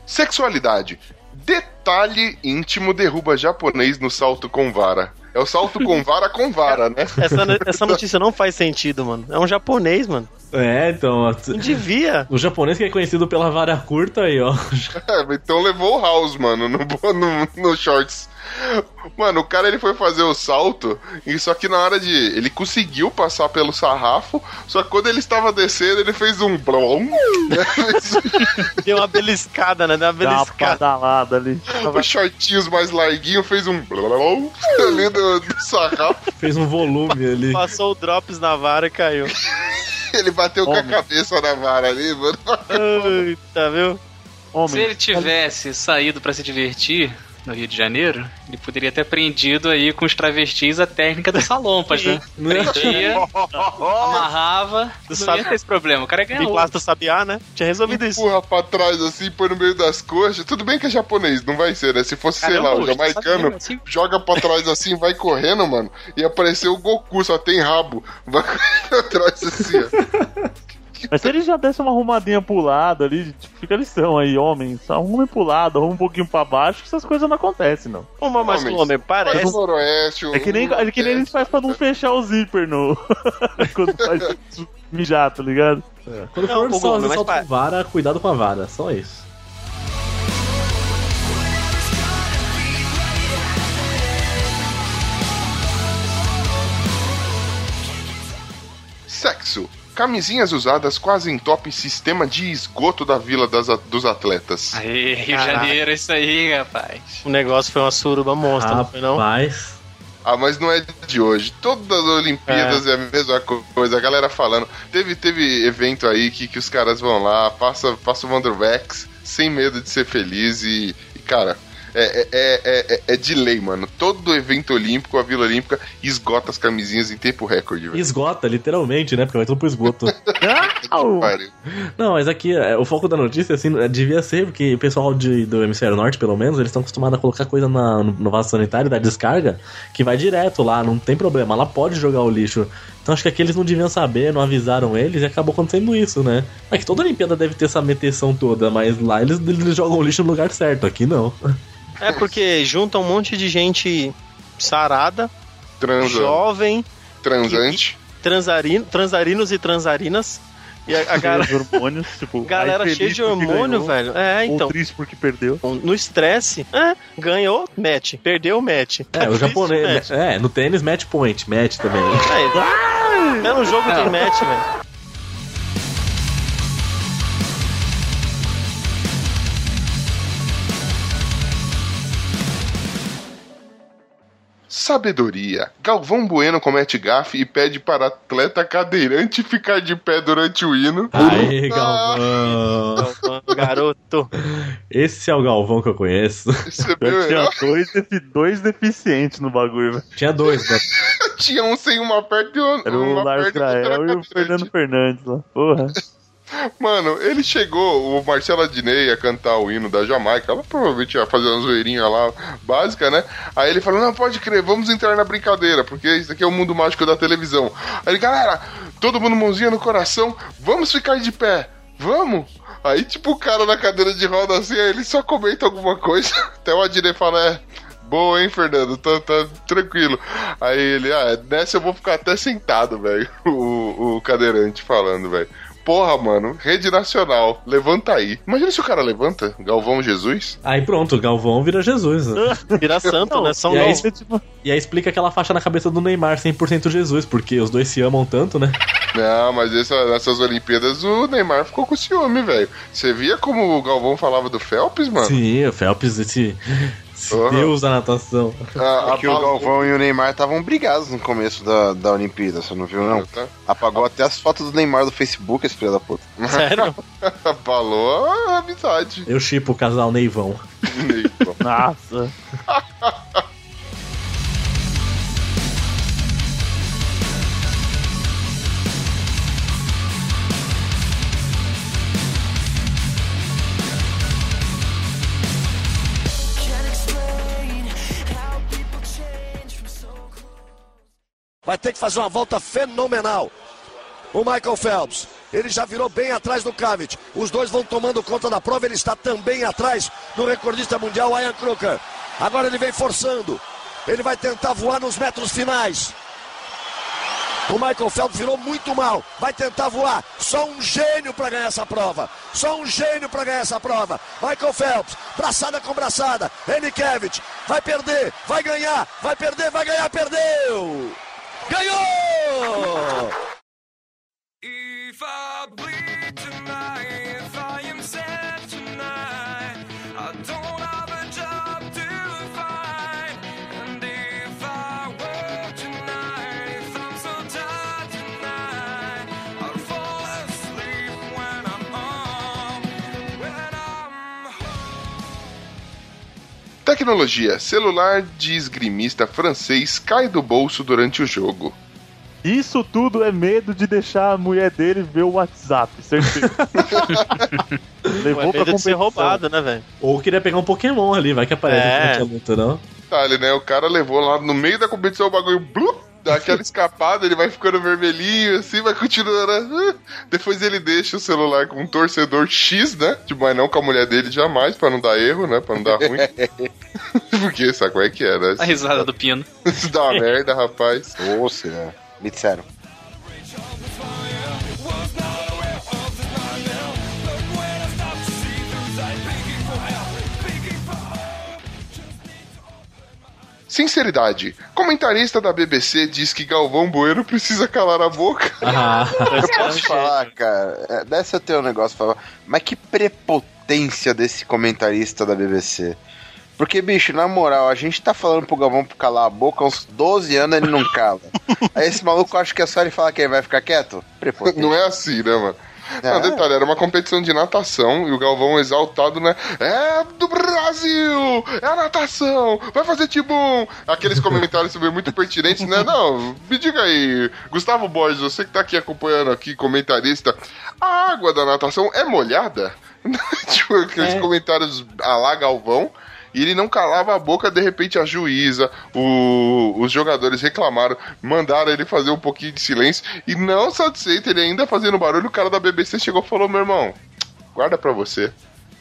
Sexualidade. Detalhe íntimo derruba japonês no salto com vara. É o salto com vara com vara, né? Essa, essa notícia não faz sentido, mano. É um japonês, mano. É, então. Não devia. O japonês que é conhecido pela vara curta aí, ó. É, então levou o House, mano, no, no, no shorts. Mano, o cara ele foi fazer o salto, e só que na hora de. Ele conseguiu passar pelo sarrafo, só que quando ele estava descendo, ele fez um blom. né? Deu uma beliscada, né? Deu uma Dá uma beliscada. padalada ali. Os shortinhos mais larguinhos fez um blom ali do, do sarrafo. Fez um volume ali. Passou o drops na vara e caiu. Ele bateu com a Homem. cabeça na vara ali, mano. Eita, viu? Homem, Se ele tivesse saído pra se divertir no Rio de Janeiro, ele poderia ter aprendido aí com os travestis a técnica das salompas, né? Prendia, amarrava, não sabe- ia ter esse problema. O cara ganhou. Biplasta sabiá, né? Tinha resolvido isso. Empurra pra trás assim, põe no meio das coxas. Tudo bem que é japonês, não vai ser, né? Se fosse, sei lá, o jamaicano, tá sabendo, assim? joga pra trás assim, vai correndo, mano, e apareceu o Goku, só tem rabo. Vai pra trás assim, ó. Mas se ele já desse uma arrumadinha pro lado ali, tipo, fica a lição aí, homem. Só arrume pro lado, arrume um pouquinho pra baixo, que essas coisas não acontecem, não. Uma mais que o homem parece. noroeste, É que nem, é que nem eles fazem pra não fechar o zíper no. quando faz mijar, tá ligado? Quando Não, for ô, só com vara, cuidado com a vara. Só isso. Sexo. Camisinhas usadas quase em top sistema de esgoto da vila das dos atletas. Aê, Rio de. Janeiro, é isso aí, rapaz. O negócio foi uma suruba monstra, não foi não? Rapaz. Ah, mas não é de hoje. Todas as Olimpíadas é, a mesma coisa. A galera falando. Teve, teve evento aí que, que os caras vão lá, passa, passa o Wondervex sem medo de ser feliz e, e, cara. É, é, é, é, é de lei, mano. Todo evento olímpico, a Vila Olímpica, esgota as camisinhas em tempo recorde, velho. Esgota, literalmente, né? Porque vai tudo pro esgoto. Não, mas aqui é, o foco da notícia, assim, é, devia ser, porque o pessoal de, do hemisfério norte, pelo menos, eles estão acostumados a colocar coisa na, no, no vaso sanitário da descarga que vai direto lá, não tem problema, ela pode jogar o lixo. Então acho que aqui eles não deviam saber, não avisaram eles e acabou acontecendo isso, né? É que toda Olimpíada deve ter essa meteção toda, mas lá eles, eles jogam o lixo no lugar certo, aqui não. É porque junta um monte de gente sarada, Transa, jovem, transante. transarino, transarinos e transarinas E a, a galera, Os hormônios, tipo, galera cheia de hormônio, ganhou, velho. É, Ou então. triste porque perdeu. No estresse, é, ganhou, match. Perdeu, match. Tá É, o japonês. match. É, no tênis, match point, match também. É, até no jogo tem match, velho. Sabedoria. Galvão Bueno comete gafe e pede para atleta cadeirante ficar de pé durante o hino. Aê, Galvão. Garoto. Esse é o Galvão que eu conheço. Esse é Eu tinha dois, defi- dois deficientes no bagulho, velho. Tinha dois, né? Tinha um sem uma perna e um, Era o uma Lars e Grael e o. Fernando Fernandes lá. Porra. Mano, ele chegou, o Marcelo Adnei ia cantar o hino da Jamaica, ela provavelmente ia fazer uma zoeirinha lá, básica, né? Aí ele falou, não, pode crer, vamos entrar na brincadeira, porque isso aqui é o mundo mágico da televisão. Aí galera, todo mundo mãozinha no coração, vamos ficar de pé, vamos? Aí, tipo, o cara na cadeira de roda assim, ele só comenta alguma coisa, até o Adnei fala, é... Boa, hein, Fernando? Tá, tá tranquilo. Aí ele, ah, nessa eu vou ficar até sentado, velho. O, o cadeirante falando, velho. Porra, mano, rede nacional, levanta aí. Imagina se o cara levanta, Galvão Jesus. Aí pronto, Galvão vira Jesus. né? Vira santo, né? São E aí, tipo, e aí explica aquela faixa na cabeça do Neymar 100% Jesus, porque os dois se amam tanto, né? Não, mas essa- nessas Olimpíadas o Neymar ficou com ciúme, velho. Você via como o Galvão falava do Phelps, mano? Sim, o Phelps, esse Uhum. deus da natação. Ah, É que o Galvão e o Neymar estavam brigados no começo da, da Olimpíada, você não viu, não? Tá. Apagou até as fotos do Neymar do Facebook, esse filho da puta. Sério? Falou a amizade. Eu chipo o casal Neivão. Nossa. Vai ter que fazer uma volta fenomenal. O Michael Phelps. Ele já virou bem atrás do Cavett. Os dois vão tomando conta da prova. Ele está também atrás do recordista mundial, Ian Crocker. Agora ele vem forçando. Ele vai tentar voar nos metros finais. O Michael Phelps virou muito mal. Vai tentar voar. Só um gênio para ganhar essa prova. Só um gênio para ganhar essa prova. Michael Phelps, braçada com braçada. Kevich vai perder, vai ganhar, vai perder, vai ganhar, perdeu. Ganhou! Tecnologia. Celular de esgrimista francês cai do bolso durante o jogo. Isso tudo é medo de deixar a mulher dele ver o WhatsApp, certeza. Levou É pra de ser competição. roubado, né, velho? Ou queria pegar um Pokémon ali, vai que aparece É. durante a luta, não? Tá, ele, né? O cara levou lá no meio da competição o bagulho. Blup, dá aquela escapada, ele vai ficando vermelhinho, assim, vai continuando. né? Depois ele deixa o celular com um torcedor X, né? Tipo, mas não com a mulher dele jamais, pra não dar erro, né? Pra não dar ruim. Porque sabe qual é que é, né? A risada do pino. Isso dá uma merda, rapaz. Ô, será? Me disseram. Sinceridade. Comentarista da BBC diz que Galvão Bueno precisa calar a boca. Ah, Eu posso falar, cara, é, desse eu tenho um negócio pra falar, mas que prepotência desse comentarista da BBC. Porque, bicho, na moral, a gente tá falando pro Galvão pra calar a boca há uns 12 anos ele não cala. Aí esse maluco acha que é só ele falar que ele vai ficar quieto? Prepotência. Não é assim, né, mano? É. Não, detalhe, era uma competição de natação e o Galvão exaltado, né? É do Brasil! É a natação! Vai fazer tibum! Aqueles comentários também muito pertinentes, né? Não, me diga aí, Gustavo Borges, você que tá aqui acompanhando aqui, comentarista, a água da natação é molhada? tipo, aqueles É. comentários a lá Galvão. E ele não calava a boca, de repente a juíza, o- os jogadores reclamaram, mandaram ele fazer um pouquinho de silêncio. E não satisfeito, ele ainda fazendo barulho, o cara da BBC chegou e falou: Meu irmão, guarda pra você.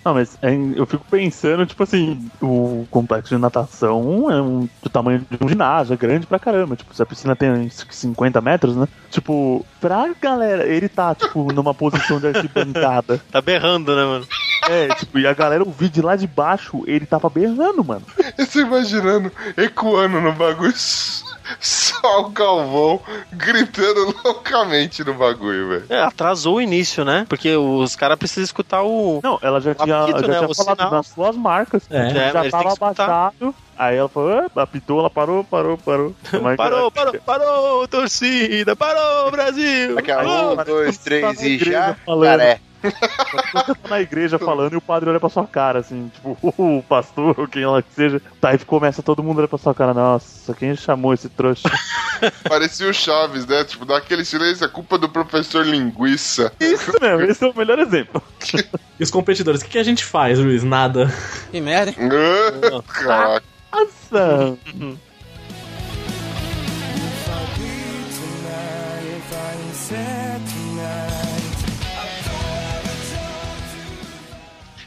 Não, mas é, eu fico pensando, tipo assim, o complexo de natação é um, do tamanho de um ginásio, é grande pra caramba. Tipo, se a piscina tem uns 50 metros, né? Tipo, pra galera, ele tá, tipo, numa posição de arquibancada. Tá berrando, né, mano? É, tipo, e a galera ouvir de lá de baixo, ele tava berrando, mano. Eu tô imaginando, ecoando no bagulho. Só o Galvão gritando loucamente no bagulho, velho. É, atrasou o início, né? Porque os caras precisam escutar o. Não, ela já tinha, apito, já né? tinha falado sinal. nas suas marcas. É. já É, mas tava tem que escutar. abaixado. Aí ela falou, "Ah", apitou, ela parou, parou, parou. Parou, parou, parou, torcida, parou, Brasil! Aqui, ó, Parou. um, dois, Tá três na e já. falando. Caré. Você tá na igreja falando e o padre olha pra sua cara, assim, tipo, o pastor, ou quem lá que seja. Tá, aí começa todo mundo olhar pra sua cara, nossa, quem chamou esse trouxa? Parecia o Chaves, né? Tipo, daquele silêncio, é culpa do professor linguiça. Isso mesmo, esse é o melhor exemplo. E os competidores, o que, que a gente faz, Luiz? Nada. Que merda, Caraca. Nossa!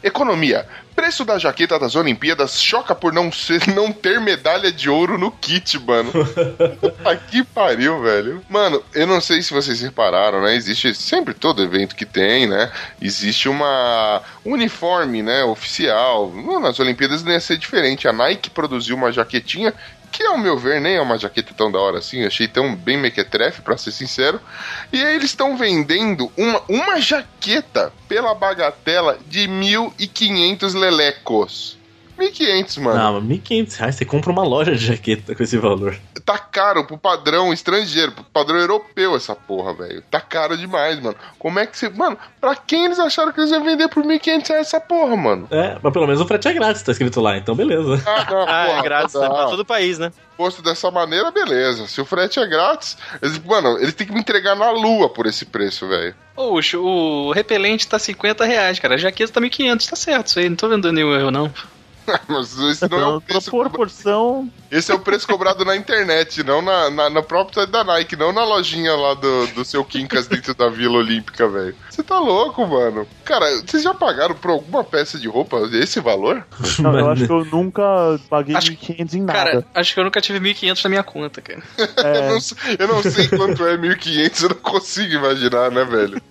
Economia. Preço da jaqueta das Olimpíadas choca por não, ser, não ter medalha de ouro no kit, mano. Puta que pariu, velho. Mano, eu não sei se vocês repararam, né? Existe sempre todo evento que tem, né? Existe uma uniforme, né? Oficial. Nas Olimpíadas não ia ser diferente. A Nike produziu uma jaquetinha que ao meu ver nem é uma jaqueta tão da hora assim, achei tão bem mequetrefe, pra ser sincero. E aí eles estão vendendo uma, uma jaqueta pela bagatela de 1.500 lelecos. 1.500, mano. Não, mas 1.500 reais, você compra uma loja de jaqueta com esse valor. Tá caro pro padrão estrangeiro, pro padrão europeu essa porra, velho. Tá caro demais, mano. Como é que você... Mano, pra quem eles acharam que eles iam vender por 1.500 reais essa porra, mano? É, mas pelo menos o frete é grátis, tá escrito lá, então beleza. Ah, não, Ah, porra, é grátis tá. pra todo o país, né? Posto dessa maneira, beleza. Se o frete é grátis, eles, mano, eles têm que me entregar na lua por esse preço, velho. Poxa, o repelente tá 50 reais, cara. A jaqueta tá 1.500, tá certo isso aí. Não tô vendo nenhum erro, não. Mas esse não é o Então, preço proporção. Esse é o preço cobrado na internet, não na, na, na própria site da Nike, não na lojinha lá do, do seu Quincas dentro da Vila Olímpica, velho. Você tá louco, mano. Cara, vocês já pagaram por alguma peça de roupa esse valor? Não, eu acho que eu nunca paguei Acho- 1.500 em nada. Cara, acho que eu nunca tive 1.500 na minha conta, cara. Eu, é, não, sei- eu não sei quanto é 1.500, eu não consigo imaginar, né, velho?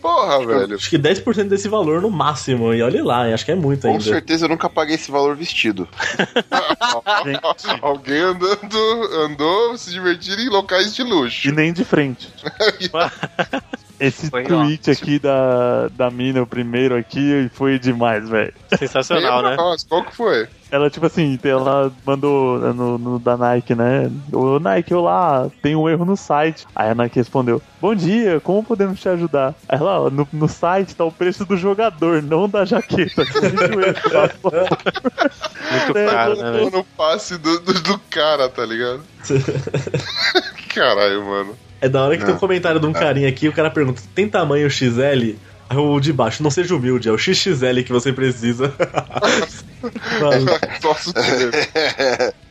Porra, velho. Acho que 10% desse valor no máximo, e olha lá, acho que é muito Com ainda. certeza eu nunca paguei esse valor vestido. Alguém andando, andou se divertindo em locais de luxo. e nem de frente. Esse Foi tweet aqui da, da mina, o primeiro aqui, foi demais, velho. Sensacional, né? qual que foi? Ela, tipo assim, ela mandou no, no da Nike, né? Ô Nike, olá, tem um erro no site. Aí a Nike respondeu: Bom dia, como podemos te ajudar? Aí ela, ó, no, no site tá o preço do jogador, não da jaqueta. Tá? Muito É, caro, eu- né, velho? No passe do, do, do cara, tá ligado? Caralho, mano. É da hora que tem um comentário de um carinha aqui, o cara pergunta: tem tamanho XL? Aí o de baixo, não seja humilde, é o XXL que você precisa. Mano, Só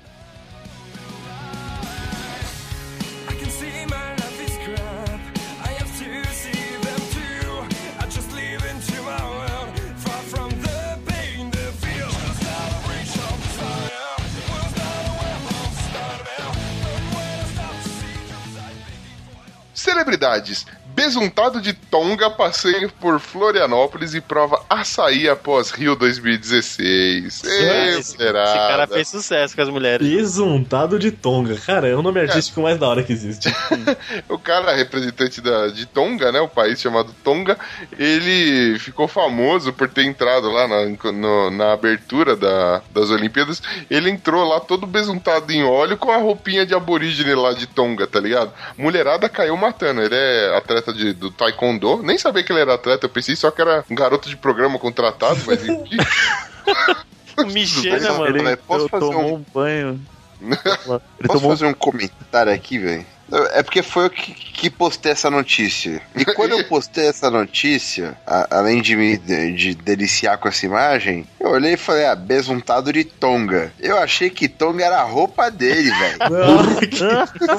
Celebridades. Besuntado de Tonga passeio por Florianópolis e prova açaí após Rio 2016. Ei, Esse, esse cara fez sucesso com as mulheres. Besuntado de Tonga. Cara, é o nome artístico mais da hora que existe. O cara, representante da, de Tonga, né? O país chamado Tonga, ele ficou famoso por ter entrado lá na, no- na abertura da- das Olimpíadas. Ele entrou lá todo besuntado em óleo com a roupinha de aborígene lá de Tonga, tá ligado? Mulherada caiu matando. Ele é atleta de, do Taekwondo. Nem sabia que ele era atleta, eu pensei só que era um garoto de programa contratado, mas enfim. Michê, né, mano? Ele Posso fazer tomou um- um banho. Posso tomou fazer um comentário aqui, velho? É porque foi eu que, que postei essa notícia. E quando eu postei essa notícia, a- além de me de, de deliciar com essa imagem, eu olhei e falei, ah, besuntado de tonga. Eu achei que tonga era a roupa dele, velho.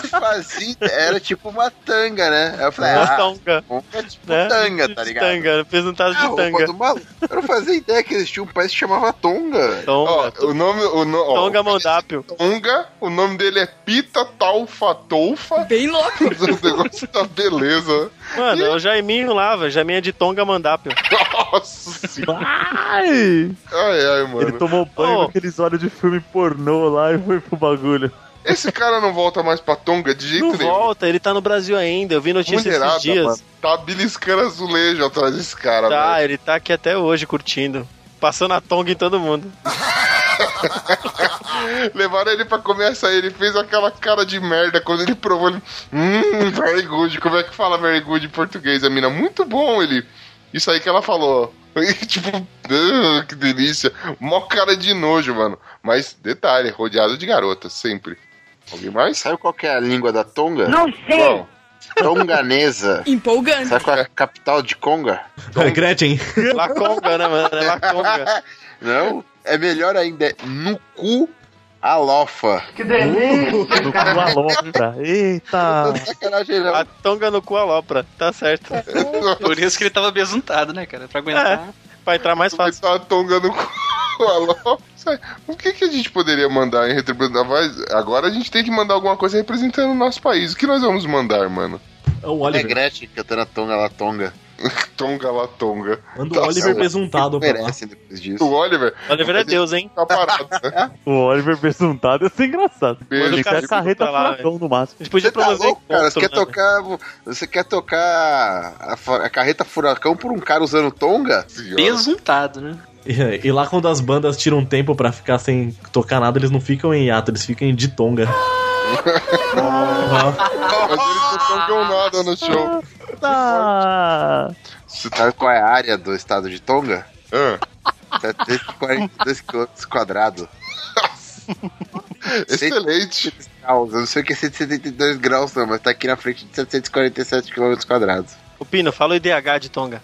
Fazia, era tipo uma tanga, né? Eu falei, ah, tonga. é tipo Né? tanga, tá ligado? Tanga, apresentado É a de roupa tanga. Eu não fazia ideia que existia um país que chamava Tonga. Tonga. Ó, o nome. O no, ó, Tonga Mandápio. Tonga, o nome dele é Pita Taufa Bem louco. O negócio tá beleza. Mano, é o Jaiminho lá, velho. Jaiminho é de Tonga Mandápio. Nossa senhora. Ai! Ai, ai, mano. Ele tomou banho Ô. com aqueles olhos de filme pornô lá e foi pro bagulho. Esse cara não volta mais pra Tonga de jeito Não nenhum. volta, ele tá no Brasil ainda. Eu vi notícia Mulherada, esses dias. mano. Tá beliscando azulejo atrás desse cara, Tá, velho. ele tá aqui até hoje curtindo. Passando a tonga em todo mundo. Levaram ele pra comer açaí, ele fez aquela cara de merda quando ele provou. Ele, hum, very good. Como é que fala very good em português? A mina, muito bom ele. Isso aí que ela falou. E, tipo, "Ah, que delícia. Mó cara de nojo, mano. Mas, detalhe, rodeado de garotas, sempre. Alguém mais? Sabe qual que é a língua da Tonga? Não Qual? Tonganesa. Empolgante. Sabe qual é a capital de Conga? Gretchen. Laconga, né, mano? É Laconga. Não, é melhor ainda, é Nuku Alofa. Do cu alopra. Eita! Sacanagem não. A tonga no cu alopra. Tá certo. Por isso que ele tava besuntado, né, cara? Pra aguentar. Pra entrar mais fácil. Tá tongando com a Ló. Sai. O que, que a gente poderia mandar em retribuição? Mas Agora a gente tem que mandar alguma coisa representando o nosso país. O que nós vamos mandar, mano? O É Oliver. Gretchen cantando a Tonga lá Tonga. Tonga lá, Tonga. Manda Tá o Oliver certo. besuntado pra lá. Merece depois disso. O Oliver Oliver é Deus, hein? tá parado, né? O Oliver besuntado ia ser engraçado. Beijo, Ele cara. quer carreta lá, furacão no máximo. A gente podia Você tá louco, cara? Você quer né? tocar. Você quer tocar a, a carreta furacão por um cara usando tonga? Senhora. Besuntado, né? E, lá quando as bandas tiram um tempo pra ficar sem tocar nada, eles não ficam em hiato, eles ficam de tonga. Mas eles não tongam nada no show. Ah, Você sabe qual é a área do estado de Tonga? Ah, 742 km quadrados. excelente. graus. Eu não sei o que é 172 graus, não, mas tá aqui na frente de 747 km quadrados. O Pino, fala o IDH de tonga.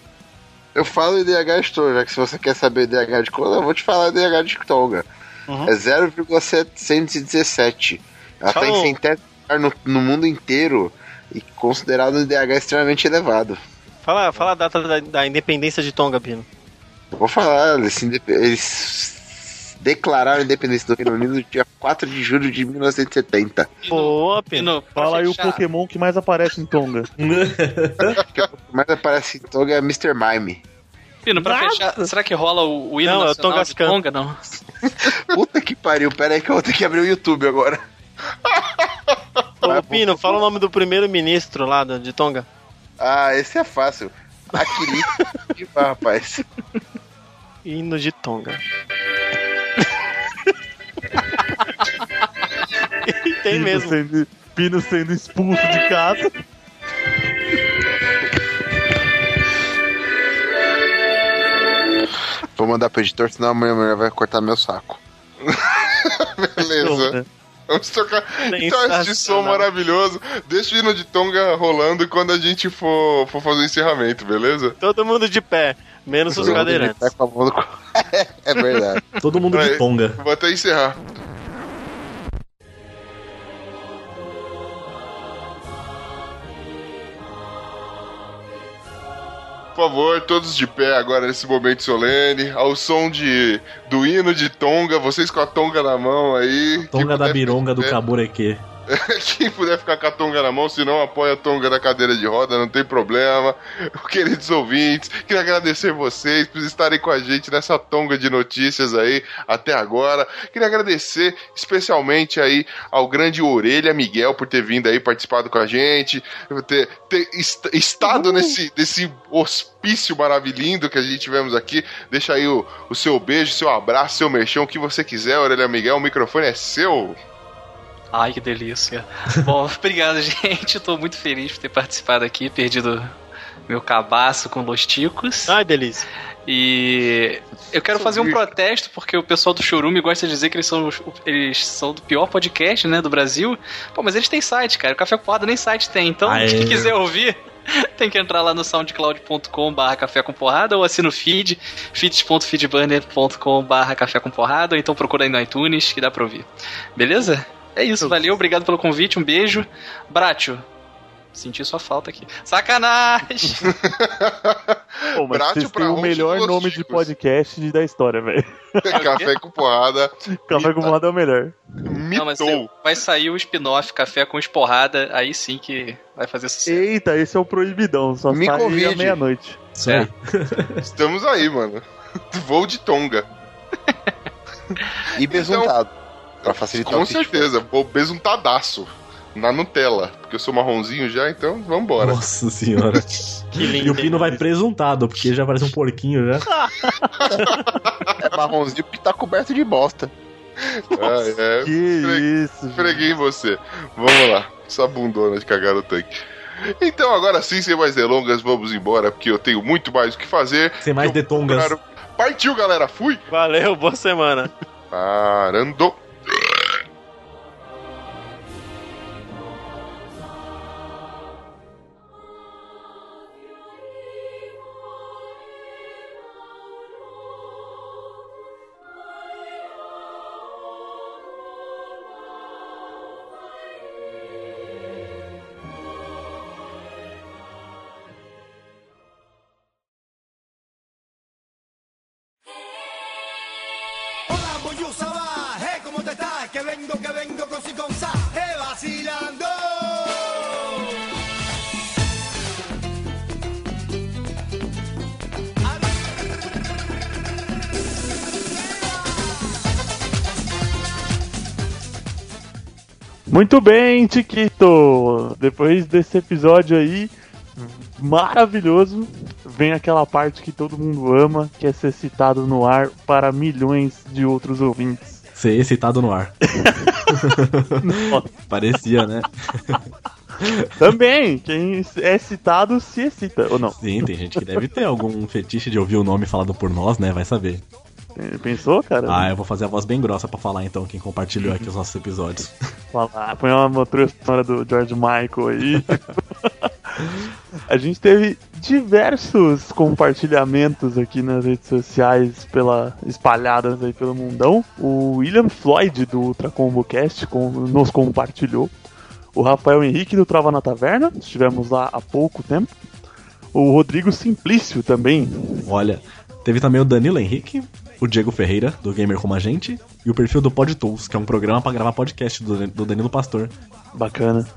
Eu falo IDH de Tonga, já que se você quer saber IDH de Tonga, eu vou te falar IDH de Tonga. Uhum. É 0,717. Ela tá Fala em centésimo lugar no, no mundo inteiro e considerado um IDH extremamente elevado. Fala, fala a data da, da independência de Tonga, Pino. Eu vou falar, eles, eles declararam a independência do Reino Unido no dia 4 de julho de 1970. Boa, Pino. Fala aí o Pokémon que mais aparece em Tonga. Mas aparece em Tonga é Mr. Mime. Pino, pra fechar, será que rola o, o hino Não, é o nacional de Tongascan. Tonga, não? Puta que pariu, pera aí que eu vou ter que abrir o YouTube agora. Ô, Pino, fala o nome do primeiro-ministro lá do- de Tonga. Ah, esse é fácil. Aquele. rapaz. Hino de Tonga. Tem Pino mesmo. Sendo, Pino sendo expulso de casa. Vou mandar pro editor, senão amanhã a mulher vai cortar meu saco. Beleza. Vamos tocar. Então, esse som maravilhoso. Deixa o hino de Tonga rolando quando a gente for, for fazer o encerramento, beleza? Todo mundo de pé, menos os cadeirantes. É verdade. Todo mundo de tonga. Vou até encerrar. Por favor, todos de pé agora nesse momento solene, ao som de do hino de Tonga, vocês com a Tonga na mão aí. Quem Tonga da bironga do. Cabureque. Quem puder ficar com a tonga na mão, se não apoia a tonga da cadeira de roda, não tem problema. Queridos ouvintes, queria agradecer vocês por estarem com a gente nessa tonga de notícias aí até agora. Queria agradecer especialmente aí ao grande Orelha Miguel por ter vindo aí participado com a gente, por ter, ter est- estado nesse, nesse hospício maravilhoso que a gente tivemos aqui. Deixa aí o, o seu beijo, seu abraço, seu mexão, o que você quiser, Orelha Miguel, o microfone é seu. Ai, que delícia. Bom, obrigado, gente. Tô muito feliz por ter participado aqui, perdido meu cabaço com Los Ticos. Ai, delícia. E eu quero fazer um protesto porque o pessoal do Chorume gosta de dizer que eles são, os- eles são do pior podcast, né, do Brasil. Pô, mas eles têm site, cara. O Café com Porrada nem site tem. Então, Aê. quem quiser ouvir, tem que entrar lá no soundcloud.com barra café com porrada ou assina o feed, feed.feedburner.com barra café com porrada ou então procura aí no iTunes que dá pra ouvir. Beleza? É isso, valeu, obrigado pelo convite, um beijo. Brátio, senti sua falta aqui. Sacanagem! Pô, mas Bratio vocês pra têm o melhor nome de podcast da história, velho. Café com porrada. Café com porrada é o melhor. Não, mas Mitou. vai sair o spin-off Café com Esporrada, aí sim que vai fazer sucesso. Eita, esse é o proibidão, só Me sai convide. à meia-noite. Isso É. Estamos aí, mano. Voo de Tonga. E besuntado. Pra facilitar Com o certeza. Vou besuntadaço. Na Nutella. Porque eu sou marronzinho já, então vambora. Nossa senhora. Que E lindo. o Pino vai presuntado, porque já parece um porquinho já. É marronzinho porque tá coberto de bosta. Ah, é. Que isso, gente. Esfreguei em você. Vamos lá. Essa bundona de cagar no tanque. Então, agora sim, sem mais delongas, vamos embora, porque eu tenho muito mais o que fazer. Sem mais detongas. Partiu, galera. Fui. Valeu, boa semana. Parando. Muito bem, Tiquito! Depois desse episódio aí, maravilhoso, vem aquela parte que todo mundo ama, que é ser citado no ar para milhões de outros ouvintes. Ser excitado no ar. Parecia, né? Também, quem é citado se excita, ou não? Sim, tem gente que deve ter algum fetiche de ouvir o nome falado por nós, né? Vai saber. Pensou, cara? Ah, eu vou fazer a voz bem grossa pra falar então, quem compartilhou aqui os nossos episódios. Falar, põe uma motora sonora do George Michael aí. A gente teve diversos compartilhamentos aqui nas redes sociais pela, espalhadas aí pelo mundão. O William Floyd do Ultra Combo Cast com- nos compartilhou. O Rafael Henrique do Trava na Taverna, estivemos lá há pouco tempo. O Rodrigo Simplício também. Olha, teve também o Danilo Henrique, o Diego Ferreira, do Gamer Como a Gente, e o perfil do PodTools, que é um programa pra gravar podcast do, do Danilo Pastor. Bacana.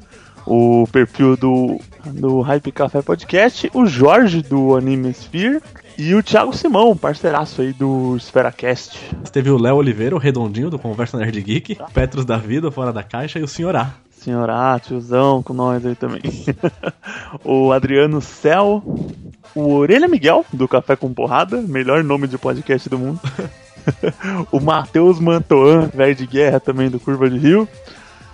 O perfil do, do Hype Café Podcast, o Jorge do Anime Sphere e o Thiago Simão, parceiraço aí do SferaCast. Teve o Léo Oliveira, o Redondinho, do Conversa Nerd Geek, Petros da Vida, Fora da Caixa, e o Senhor A. Senhorá, tiozão com nós aí também. o Adriano Cel, o Orelha Miguel, do Café com Porrada, melhor nome de podcast do mundo. o Matheus Mantoan, velho de guerra também do Curva de Rio.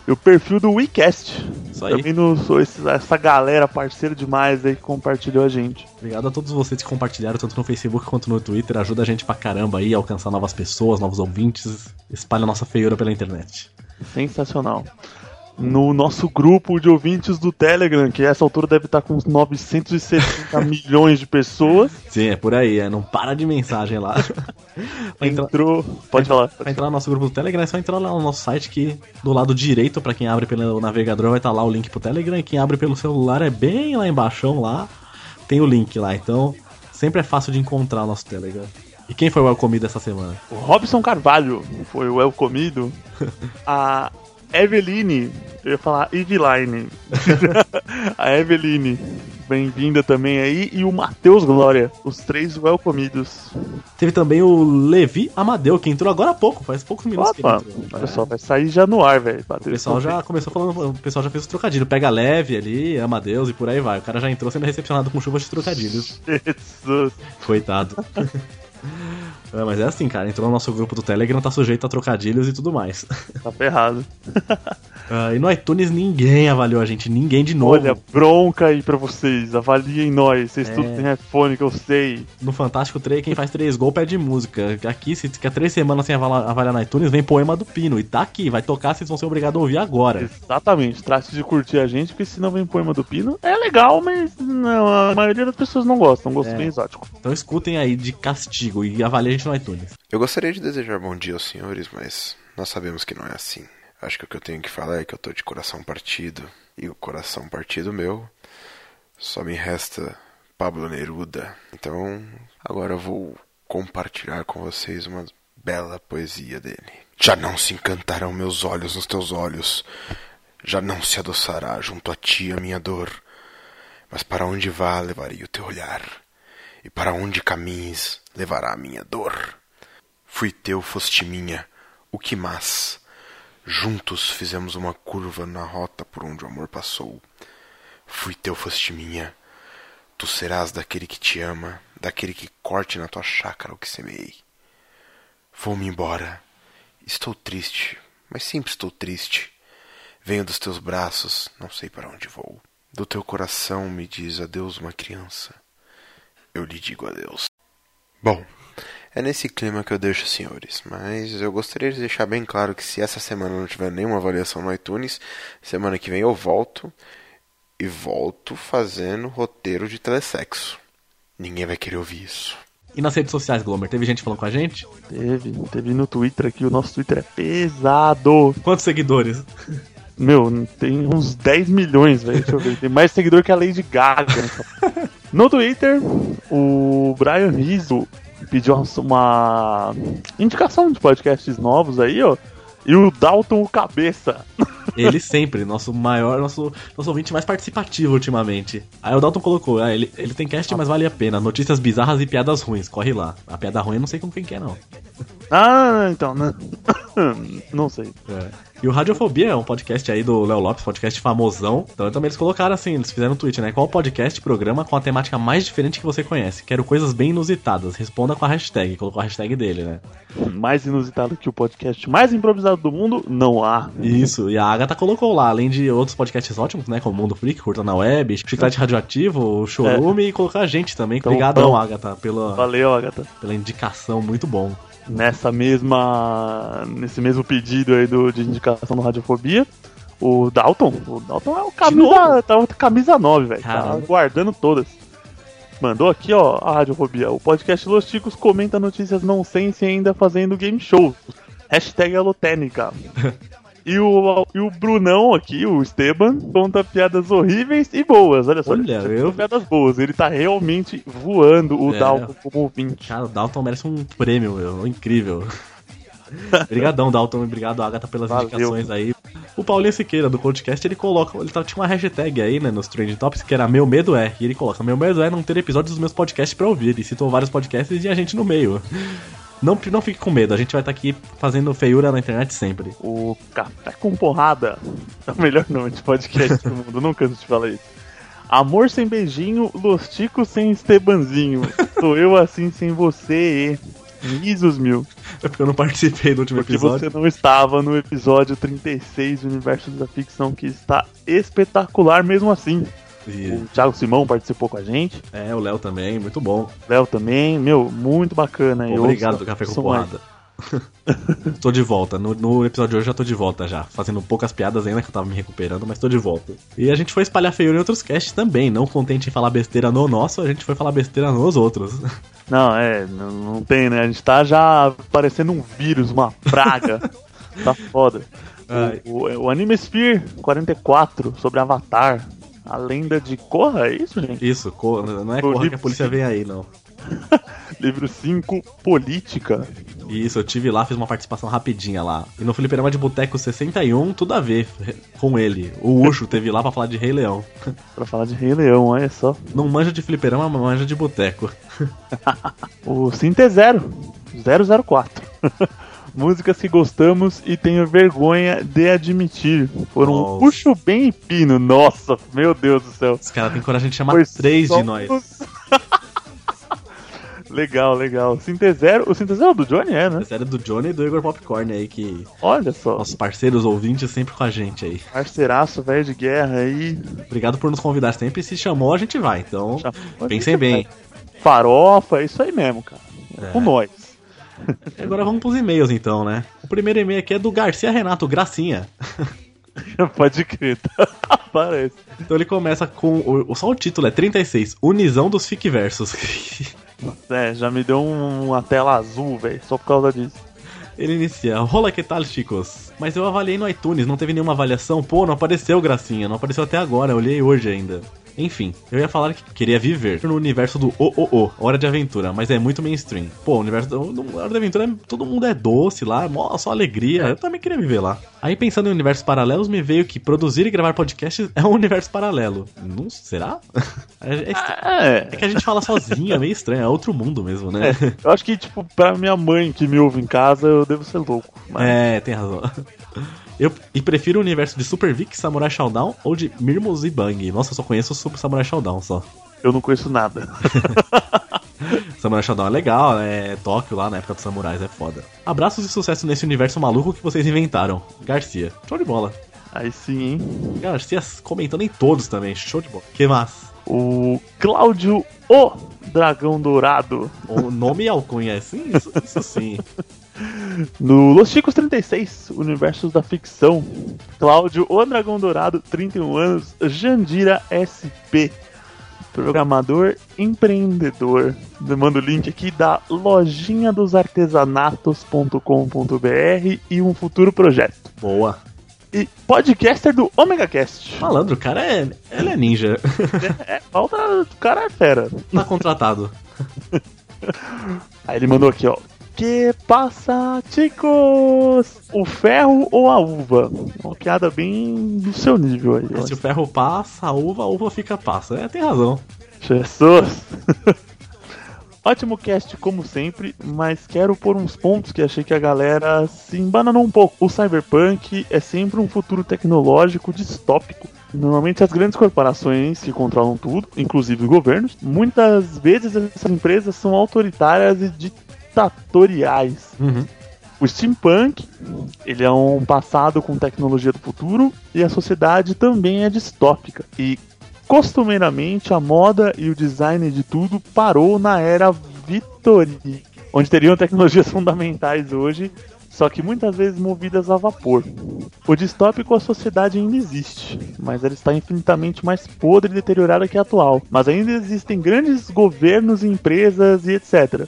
E o perfil do WeCast. Isso aí. Também não sou esse- essa galera parceira demais aí que compartilhou a gente. Obrigado a todos vocês que compartilharam, tanto no Facebook quanto no Twitter. Ajuda a gente pra caramba aí a alcançar novas pessoas, novos ouvintes. Espalha a nossa feiura pela internet. Sensacional. No nosso grupo de ouvintes do Telegram, que essa altura deve estar com uns 970 milhões de pessoas. Sim, é por aí, é. Não para de mensagem lá. Entrar- Entrou. Pode falar. Pra entrar no nosso grupo do Telegram é só entrar lá no nosso site que do lado direito, pra quem abre pelo navegador, vai estar lá o link pro Telegram. E quem abre pelo celular é bem lá embaixo lá. Tem o link lá, então sempre é fácil de encontrar o nosso Telegram. E quem foi o El Comido essa semana? O Robson Carvalho foi o El Comido. A Eveline, eu ia falar Eveline. a Eveline, bem-vinda também aí. E o Matheus Glória, os três El Comidos. Teve também o Levi Amadeu, que entrou agora há pouco, faz poucos minutos que ele Opa, entrou. só, vai sair já no ar, velho. O pessoal já começou falando, o pessoal já fez os trocadilhos. Pega leve ali, ama Deus e por aí vai. O cara já entrou sendo recepcionado com chuvas de trocadilhos. Jesus. Coitado. É, mas é assim, cara. Entrou no nosso grupo do Telegram, tá sujeito a trocadilhos e tudo mais. Tá ferrado. Ah, e no iTunes ninguém avaliou a gente, ninguém de novo. Olha, bronca aí pra vocês. Avaliem nós. Vocês É. tudo têm iPhone que eu sei. No Fantástico 3, quem faz três gols pede música. Aqui, se fica três semanas sem avaliar, avaliar no iTunes, vem poema do Pino. E tá aqui, vai tocar, vocês vão ser obrigados a ouvir agora. Exatamente. Trate de curtir a gente, porque se não vem poema do Pino, é legal, mas não, a maioria das pessoas não gosta. Um gosto É. bem exótico. Então escutem aí de castigo e avaliem a gente no iTunes. Eu gostaria de desejar bom dia aos senhores, mas nós sabemos que não é assim. Acho que o que eu tenho que falar é que eu tô de coração partido. E o coração partido meu só me resta Pablo Neruda. Então, agora eu vou compartilhar com vocês uma bela poesia dele. Já não se encantarão meus olhos nos teus olhos. Já não se adoçará junto a ti a minha dor. Mas para onde vá levarei o teu olhar. E para onde caminhes levará a minha dor. Fui teu, foste minha, o que mais? Juntos fizemos uma curva na rota por onde o amor passou. Fui teu, foste minha, tu serás daquele que te ama, daquele que corte na tua chácara o que semeei. Vou-me embora. Estou triste, mas sempre estou triste. Venho dos teus braços, não sei para onde vou. Do teu coração me diz adeus uma criança. Eu lhe digo adeus. Bom, é nesse clima que eu deixo, senhores. Mas eu gostaria de deixar bem claro que se essa semana não tiver nenhuma avaliação no iTunes, semana que vem eu volto e volto fazendo roteiro de telesexo. Ninguém vai querer ouvir isso. E nas redes sociais, Glomer, teve gente falando com a gente? Teve, teve no Twitter aqui. O nosso Twitter é pesado. Quantos seguidores? Meu, tem uns 10 milhões, velho. Deixa eu ver. Tem mais seguidor que a Lady Gaga. nessa- No Twitter, o Brian Rizzo pediu uma- indicação de podcasts novos aí, ó. E o Dalton o Cabeça. Ele sempre, nosso maior, nosso, nosso ouvinte mais participativo ultimamente. Aí o Dalton colocou, ah, ele, ele tem cast, mas vale a pena. Notícias bizarras e piadas ruins, corre lá. A piada ruim eu não sei com quem que é, não. Ah, então, né? Não sei. É. E o Radiofobia é um podcast aí do Léo Lopes, podcast famosão. Então também eles colocaram assim, eles fizeram um tweet, né? Qual podcast, programa com a temática mais diferente que você conhece? Quero coisas bem inusitadas. Responda com a hashtag. Colocou a hashtag dele, né? Mais inusitado que o podcast mais improvisado do mundo, não há. Isso, e a Agatha colocou lá, além de outros podcasts ótimos, né? Como Mundo Freak, Curta na Web, Chiclete Radioativo, o Chorume e colocar a gente também. Então, Obrigadão, então. Agatha, pela, Valeu, Agatha. pela indicação, muito bom. Nessa mesma. Nesse mesmo pedido aí do, de indicação do Radiofobia. O Dalton. O Dalton é o camisa, tá, o camisa 9, velho. Tá guardando todas. Mandou aqui, ó, a Radiofobia. O podcast Los Chicos comenta notícias nonsense e ainda fazendo game show. Hashtag Alotênica. E o, e o Brunão aqui, o Esteban, conta piadas horríveis e boas. Olha só. Olha, eu- piadas boas. Ele tá realmente voando o É. Dalton como ouvinte. Cara, o Dalton merece um prêmio, meu. Incrível. Obrigadão, Dalton. Obrigado, Agatha, pelas Valeu. indicações aí. O Paulinho Siqueira, do podcast, ele coloca. Ele tá, tinha uma hashtag aí, né, nos Trending Topics, que era Meu Medo é. E ele coloca: Meu medo é não ter episódios dos meus podcasts pra ouvir. E citou vários podcasts e a gente no meio. Não, não fique com medo, a gente vai estar aqui fazendo feiura na internet sempre. O Café com Porrada é o melhor nome de podcast do mundo, não canso de falar isso. Amor sem beijinho, Los Ticos sem Estebanzinho. Sou eu assim sem você. Risos mil. É porque eu não participei do último Porque episódio. você não estava no episódio 36 do Universo da Ficção, que está espetacular mesmo assim. E- O Thiago Simão participou com a gente. É, o Léo também, muito bom. Léo também, meu, muito bacana. Obrigado do Café com Porrada. tô de volta. No, no episódio de hoje já tô de volta já. Fazendo poucas piadas ainda que eu tava me recuperando, mas tô de volta. E a gente foi espalhar feiura em outros casts também. Não contente em falar besteira no nosso, a gente foi falar besteira nos outros. Não, é, não, não tem, né? A gente tá já parecendo um vírus, uma praga. tá foda. O, o, o Anime Sphere 44 sobre Avatar. A lenda de Korra, é isso, gente? Isso, co- não é corra que a polícia vem aí, não. Livro 5, Política. Isso, eu tive lá, fiz uma participação rapidinha lá. E no Fliperama de Boteco 61, tudo a ver com ele. O Ucho teve lá pra falar de Rei Leão. Pra falar de Rei Leão, olha só. Não manja de Fliperama, manja de boteco. O Sinte Zero, 004. Músicas que gostamos e tenho vergonha de admitir. Foram um Nossa. puxo bem e pino. Nossa, meu Deus do céu. Os caras têm coragem de chamar Pois três de nós. Legal, legal. Sintezero, o Sintezero é do Johnny, é, né? Série do Johnny e do Igor Popcorn aí, que Olha só. nossos parceiros ouvintes sempre com a gente aí. Parceiraço, velho de guerra aí. Obrigado por nos convidar sempre. Se chamou, a gente vai. Então, Já- pensem bem. Farofa, é isso aí mesmo, cara. É. Com nós. Agora vamos pros e-mails então, né? O primeiro e-mail aqui é do Garcia Renato, Gracinha. Pode crer, parece. Então ele começa com. O, só o título é 36, Unisão dos Fickversos. É, já me deu um- uma tela azul, velho, só por causa disso. Ele inicia, rola que tal, chicos? Mas eu avaliei no iTunes, não teve nenhuma avaliação. Pô, não apareceu, Gracinha, não apareceu até agora, eu olhei hoje ainda. Enfim, eu ia falar que queria viver no universo do O O O, Hora de Aventura, mas é muito mainstream. Pô, o universo do, do Hora de Aventura, é- todo mundo é doce lá, só alegria. Eu também queria viver lá. Aí pensando em universos paralelos, me veio que produzir e gravar podcasts é um universo paralelo. Não será? É, é. É, É que a gente fala sozinho, é meio estranho, é outro mundo mesmo, né? eu acho que, tipo, pra minha mãe que me ouve em casa, eu devo ser louco. Mas É, tem razão. Eu e prefiro o universo de Super Vic, Samurai Shodown ou de Mirmos e Bang. Nossa, eu só conheço o Super Samurai Shodown só. eu não conheço nada. Samurai Shodown é legal, é Tóquio lá na época dos samurais, é foda. Abraços e sucesso nesse universo maluco que vocês inventaram. Garcia, show de bola. Aí sim, hein? Garcia comentando em todos também, show de bola. Que mais? O Cláudio O Dragão Dourado. O nome e alcunha, sim, isso, isso sim. No Los Chicos 36, Universos da Ficção. Cláudio O Dragão Dourado, 31 anos, Jandira SP. Programador empreendedor. Eu Mando o link aqui da lojinha dos artesanatos.com.br e um futuro projeto. Boa. E podcaster do Omega Cast. Malandro, o cara é. Ele é ninja. É, falta, o cara é fera. tá contratado. Aí ele mandou aqui, ó. Que passa, chicos? O ferro ou a uva? Uma piada bem do seu nível aí, ó. Se o ferro passa, a uva, a uva fica passa. É, tem razão. Jesus! Ótimo cast, como sempre, mas quero pôr uns pontos que achei que a galera se embananou um pouco. O cyberpunk é sempre um futuro tecnológico distópico. Normalmente as grandes corporações que controlam tudo, inclusive governos, muitas vezes essas empresas são autoritárias e ditatoriais. Uhum. O steampunk, ele é um passado com tecnologia do futuro e a sociedade também é distópica. E costumeiramente a moda e o design de tudo parou na era vitoriana, onde teriam tecnologias fundamentais hoje, só que muitas vezes movidas a vapor. O distópico a sociedade ainda existe, mas ela está infinitamente mais podre e deteriorada que a atual. Mas ainda existem grandes governos, empresas e etc.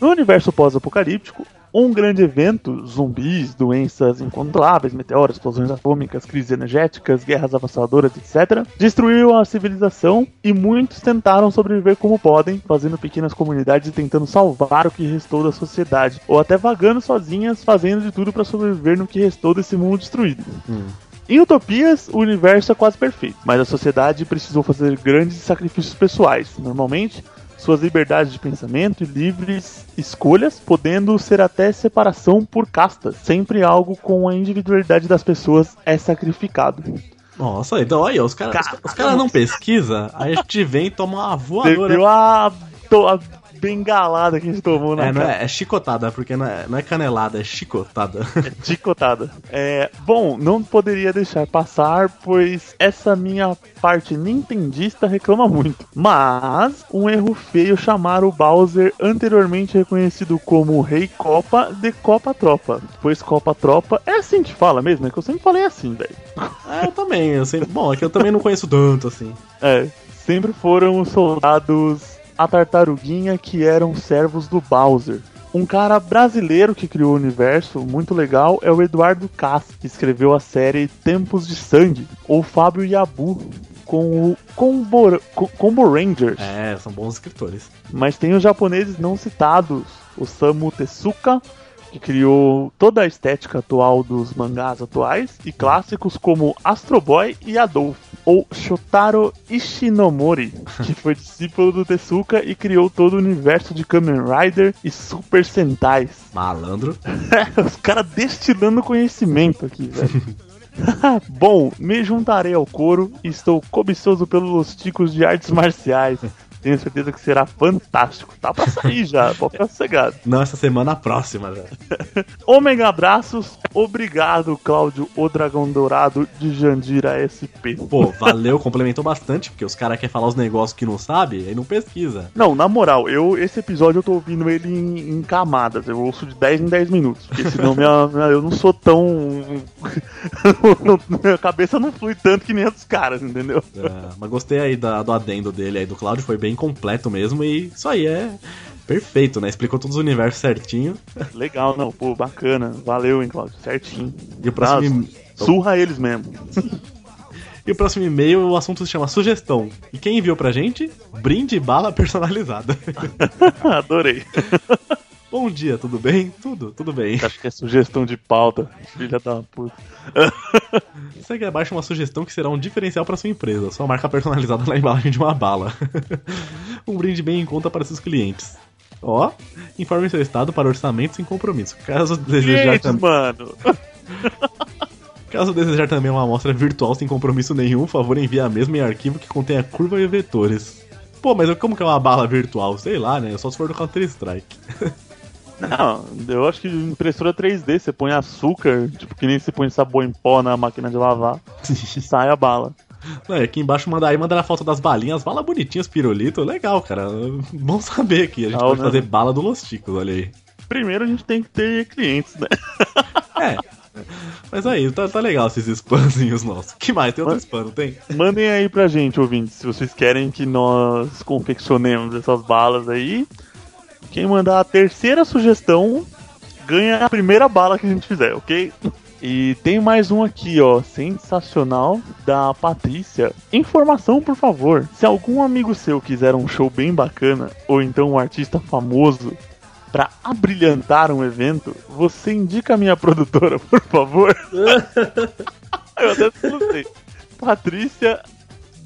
No universo pós-apocalíptico, um grande evento, zumbis, doenças incontroláveis, meteoros, explosões atômicas, crises energéticas, guerras avassalladoras, etc., destruiu a civilização e muitos tentaram sobreviver como podem, fazendo pequenas comunidades e tentando salvar o que restou da sociedade, ou até vagando sozinhas, fazendo de tudo para sobreviver no que restou desse mundo destruído. Em utopias, o universo é quase perfeito, mas a sociedade precisou fazer grandes sacrifícios pessoais, normalmente suas liberdades de pensamento e livres escolhas, podendo ser até separação por castas. Sempre algo com a individualidade das pessoas é sacrificado. Nossa, então olha, os caras os, os caras não pesquisam, aí a gente vem e toma uma voadora. viu a, a bengalada que a gente tomou na É, não cara. é, é chicotada, porque não é, não é canelada, é chicotada. Chicotada. É, bom, não poderia deixar passar, pois essa minha parte nintendista reclama muito. Mas, um erro feio chamar o Bowser, anteriormente reconhecido como Rei Copa, de Copa Tropa. Pois Copa Tropa é assim que fala mesmo, é que eu sempre falei assim, velho. É, eu também, eu sei. Bom, é que eu também não conheço tanto assim. É, sempre foram os soldados a tartaruguinha que eram servos do Bowser. Um cara brasileiro que criou o universo, muito legal, é o Eduardo Kass, que escreveu a série Tempos de Sangue, ou Fábio Yabu, com o Combo, Co- Combo Rangers. É, são bons escritores. Mas tem os japoneses não citados, o Samu Tezuka, que criou toda a estética atual dos mangás atuais, e clássicos como Astro Boy e Adolf, ou Shotaro Ishinomori, que foi discípulo do Tezuka e criou todo o universo de Kamen Rider e Super Sentais. Malandro. Os caras destilando conhecimento aqui, velho. Bom, me juntarei ao coro e estou cobiçoso pelos ticos de artes marciais. Tenho certeza que será fantástico. Tá pra sair já, pode ficar sossegado. Não, essa semana próxima já. Ômega abraços, obrigado, Cláudio, o Dragão Dourado de Jandira SP. Pô, valeu, complementou bastante, porque os caras querem falar os negócios que não sabe, aí não pesquisa. Não, na moral, eu esse episódio eu tô ouvindo ele em, em camadas. Eu ouço de 10 em 10 minutos. Porque senão minha, minha- eu não sou tão. não- minha cabeça não flui tanto que nem a dos caras, entendeu? É, mas gostei aí da- do adendo dele aí do Cláudio, foi bem completo mesmo, e isso aí é perfeito, né? Explicou todos os universos certinho. Legal, não, pô, bacana. Valeu, hein, Cláudio, certinho. E o próximo. Surra eles mesmo. E o próximo e-mail, o assunto se chama sugestão. E quem enviou pra gente? Brinde bala personalizada. Adorei. Bom dia, tudo bem? Tudo, tudo bem. Acho que é sugestão de pauta, filha da puta. Segue abaixo uma sugestão que será um diferencial para sua empresa. Sua marca personalizada na embalagem de uma bala. um brinde bem em conta para seus clientes. Ó, informe seu estado para orçamento sem compromisso. Caso desejar, Gente, tam- mano. Caso desejar também uma amostra virtual sem compromisso nenhum, por favor envie a mesma em arquivo que contém a curva e vetores. Pô, mas como que é uma bala virtual? Sei lá, né? Só se for do Counter-Strike. Não, eu acho que impressora 3D, você põe açúcar, tipo que nem você põe sabão em pó na máquina de lavar, sai a bala. Não, é aqui embaixo manda aí, manda a foto das balinhas, balas bonitinhas, pirulito, legal, cara. Bom saber aqui. A gente Legal, pode né? fazer bala do Los Ticos, olha aí. Primeiro a gente tem que ter clientes, né? É. Mas aí, tá, tá legal esses spamzinhos nossos. que mais? Tem outro spam, não tem? Mandem aí pra gente, ouvintes, se vocês querem que nós confeccionemos essas balas aí. Quem mandar a terceira sugestão ganha a primeira bala que a gente fizer, ok? E tem mais um aqui, ó, sensacional, da Patrícia. Informação, por favor. Se algum amigo seu quiser um show bem bacana, ou então um artista famoso, pra abrilhantar um evento, você indica a minha produtora, por favor? Eu até não sei. Patrícia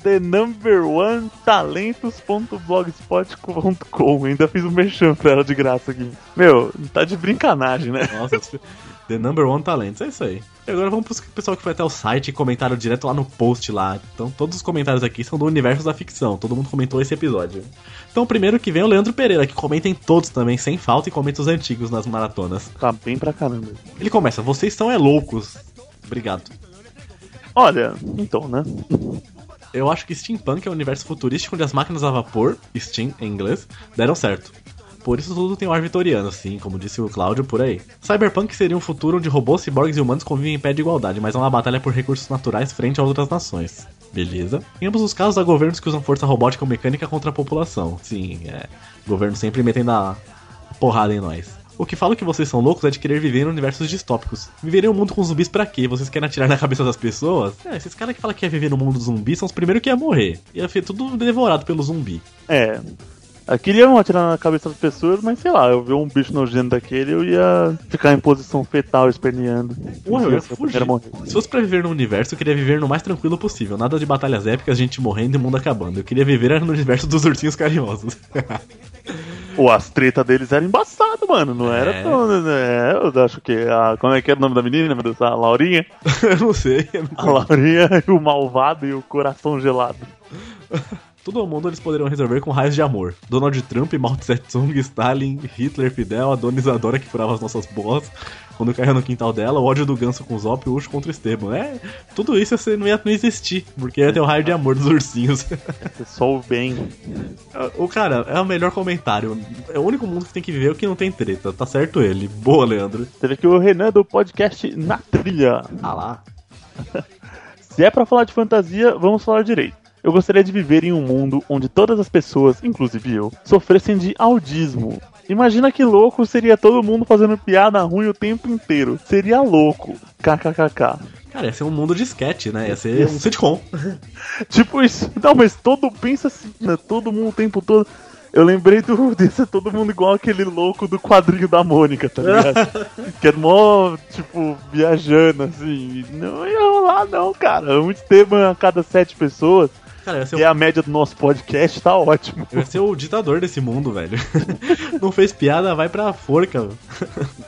The Number One Talentos.blogspot.com. Ainda fiz um merchan pra ela de graça aqui. Meu, tá de brincanagem, né? Nossa, The Number One Talentos, é isso aí. E agora vamos pro pessoal que foi até o site e comentaram direto lá no post lá. Então todos os comentários aqui são do universo da ficção. Todo mundo comentou esse episódio. Então o primeiro que vem é o Leandro Pereira, que comenta em todos também, sem falta, e comenta os antigos nas maratonas. Tá bem pra caramba. Ele começa, vocês são é loucos. Obrigado. Olha, então, né? Eu acho que Steampunk é um universo futurístico onde as máquinas a vapor, Steam em inglês, deram certo. Por isso tudo tem um ar vitoriano, sim, como disse o Cláudio por aí. Cyberpunk seria um futuro onde robôs, ciborgues e humanos convivem em pé de igualdade, mas é uma batalha por recursos naturais frente a outras nações. Beleza. Em ambos os casos, há governos que usam força robótica ou mecânica contra a população. Sim, é. Governo sempre metendo a porrada em nós. O que falo que vocês são loucos é de querer viver em universos distópicos. Viver em um mundo com zumbis pra quê? Vocês querem atirar na cabeça das pessoas? É, esses caras que falam que quer viver no mundo dos zumbis são os primeiros que ia morrer. Ia ser tudo devorado pelo zumbi. É. Queria não atirar na cabeça das pessoas, mas sei lá, eu ver um bicho nojento daquele, eu ia ficar em posição fetal, esperneando. Ué, eu ia fugir. Se fosse pra viver no universo, eu queria viver no mais tranquilo possível. Nada de batalhas épicas, gente morrendo e mundo acabando. Eu queria viver no universo dos ursinhos carinhosos. Pô, as tretas deles eram embaçadas, mano. Não era É. tão. É, eu acho que. A, como é que era o nome da menina, meu Deus? A Laurinha? eu não sei. Eu não A Laurinha e o malvado e o coração gelado. Todo o mundo eles poderiam resolver com raios de amor. Donald Trump, Mao Tse Tung, Stalin, Hitler, Fidel, a Dona Isadora que furava as nossas bolas quando caía no quintal dela, o ódio do ganso com o Zop e o Ucho contra o Esteban. É, tudo isso você não ia não existir, porque ia ter o raio de amor dos ursinhos. É só o bem. o cara, é o melhor comentário. É o único mundo que tem que viver o que não tem treta. Tá certo ele. Boa, Leandro. Teve aqui o Renan do podcast Na Trilha. Ah lá. Se é pra falar de fantasia, vamos falar direito. Eu gostaria de viver em um mundo onde todas as pessoas, inclusive eu, sofressem de audismo. Imagina que louco seria todo mundo fazendo piada ruim o tempo inteiro. Seria louco. KKKK. Cara, ia ser um mundo de sketch, né? Ia ser um sitcom. Tipo isso. Não, mas todo pensa assim, né? Todo mundo o tempo todo. Eu lembrei do, de ser todo mundo igual aquele louco do quadrinho da Mônica, tá ligado? que é mó, tipo, viajando, assim. Não ia rolar, não, cara. Um tema a cada sete pessoas. Cara, ia ser E a média do nosso podcast tá ótimo. Eu ia ser o ditador desse mundo, velho. Não fez piada, vai pra forca. velho.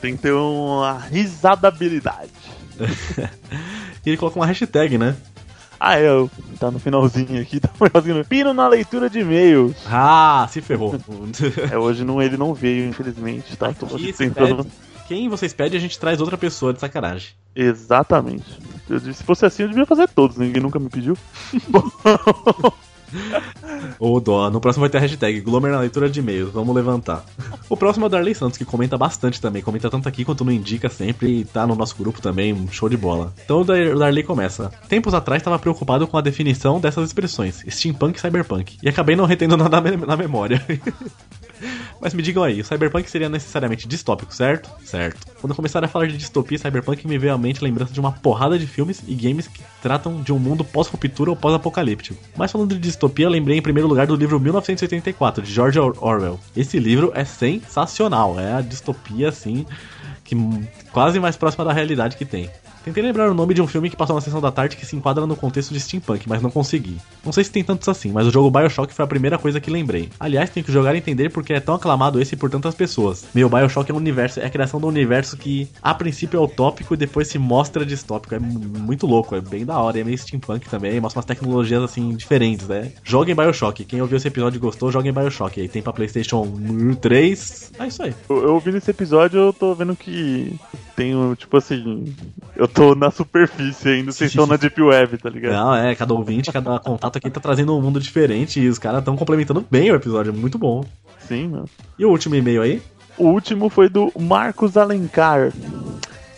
Tem que ter uma risadabilidade. E ele coloca uma hashtag, né? Ah, é, eu- tá no finalzinho aqui, tá no finalzinho. Pino na leitura de e-mails. Ah, se ferrou. É, hoje não, ele não veio, infelizmente, tá? Tô tentando... pede- Quem vocês pedem, a gente traz outra pessoa de sacanagem. Exatamente. Eu disse, se fosse assim, eu devia fazer todos, ninguém nunca me pediu. Ou dó. No próximo vai ter a hashtag Glomer na leitura de e-mails. Vamos levantar. O próximo é o Darley Santos, que comenta bastante também. Comenta tanto aqui quanto no Indica sempre. E tá no nosso grupo também. Um show de bola. Então o Dar- o Darley começa. Tempos atrás estava preocupado com a definição dessas expressões: steampunk e cyberpunk. E acabei não retendo nada na memória. Mas me digam aí, o cyberpunk seria necessariamente distópico, certo? Certo. Quando começaram a falar de distopia cyberpunk, me veio à mente a lembrança de uma porrada de filmes e games que tratam de um mundo pós-ruptura ou pós-apocalíptico. Mas falando de distopia, lembrei em primeiro lugar do livro 1984, de George Or- Orwell. Esse livro é sensacional, é a distopia, assim, que quase mais próxima da realidade que tem. Tentei lembrar o nome de um filme que passou na sessão da tarde que se enquadra no contexto de steampunk, mas não consegui. Não sei se tem tantos assim, mas o jogo Bioshock foi a primeira coisa que lembrei. Aliás, tenho que jogar e entender porque é tão aclamado esse por tantas pessoas. Meu, Bioshock é um universo, é a criação do universo que a princípio é utópico e depois se mostra distópico. É mu- muito louco, é bem da hora, é meio steampunk também, mostra umas tecnologias assim diferentes, né? Joguem Bioshock. Quem ouviu esse episódio e gostou, joguem Bioshock. Aí tem pra PlayStation 3. É isso aí. Eu, eu ouvindo esse episódio, eu tô vendo que tenho, tipo assim, eu tô na superfície ainda, vocês estão na Deep Web, tá ligado? Não, é, cada ouvinte, cada contato aqui tá trazendo um mundo diferente e os caras estão complementando bem o episódio, é muito bom. Sim, mano. E o último e-mail aí? O último foi do Marcos Alencar.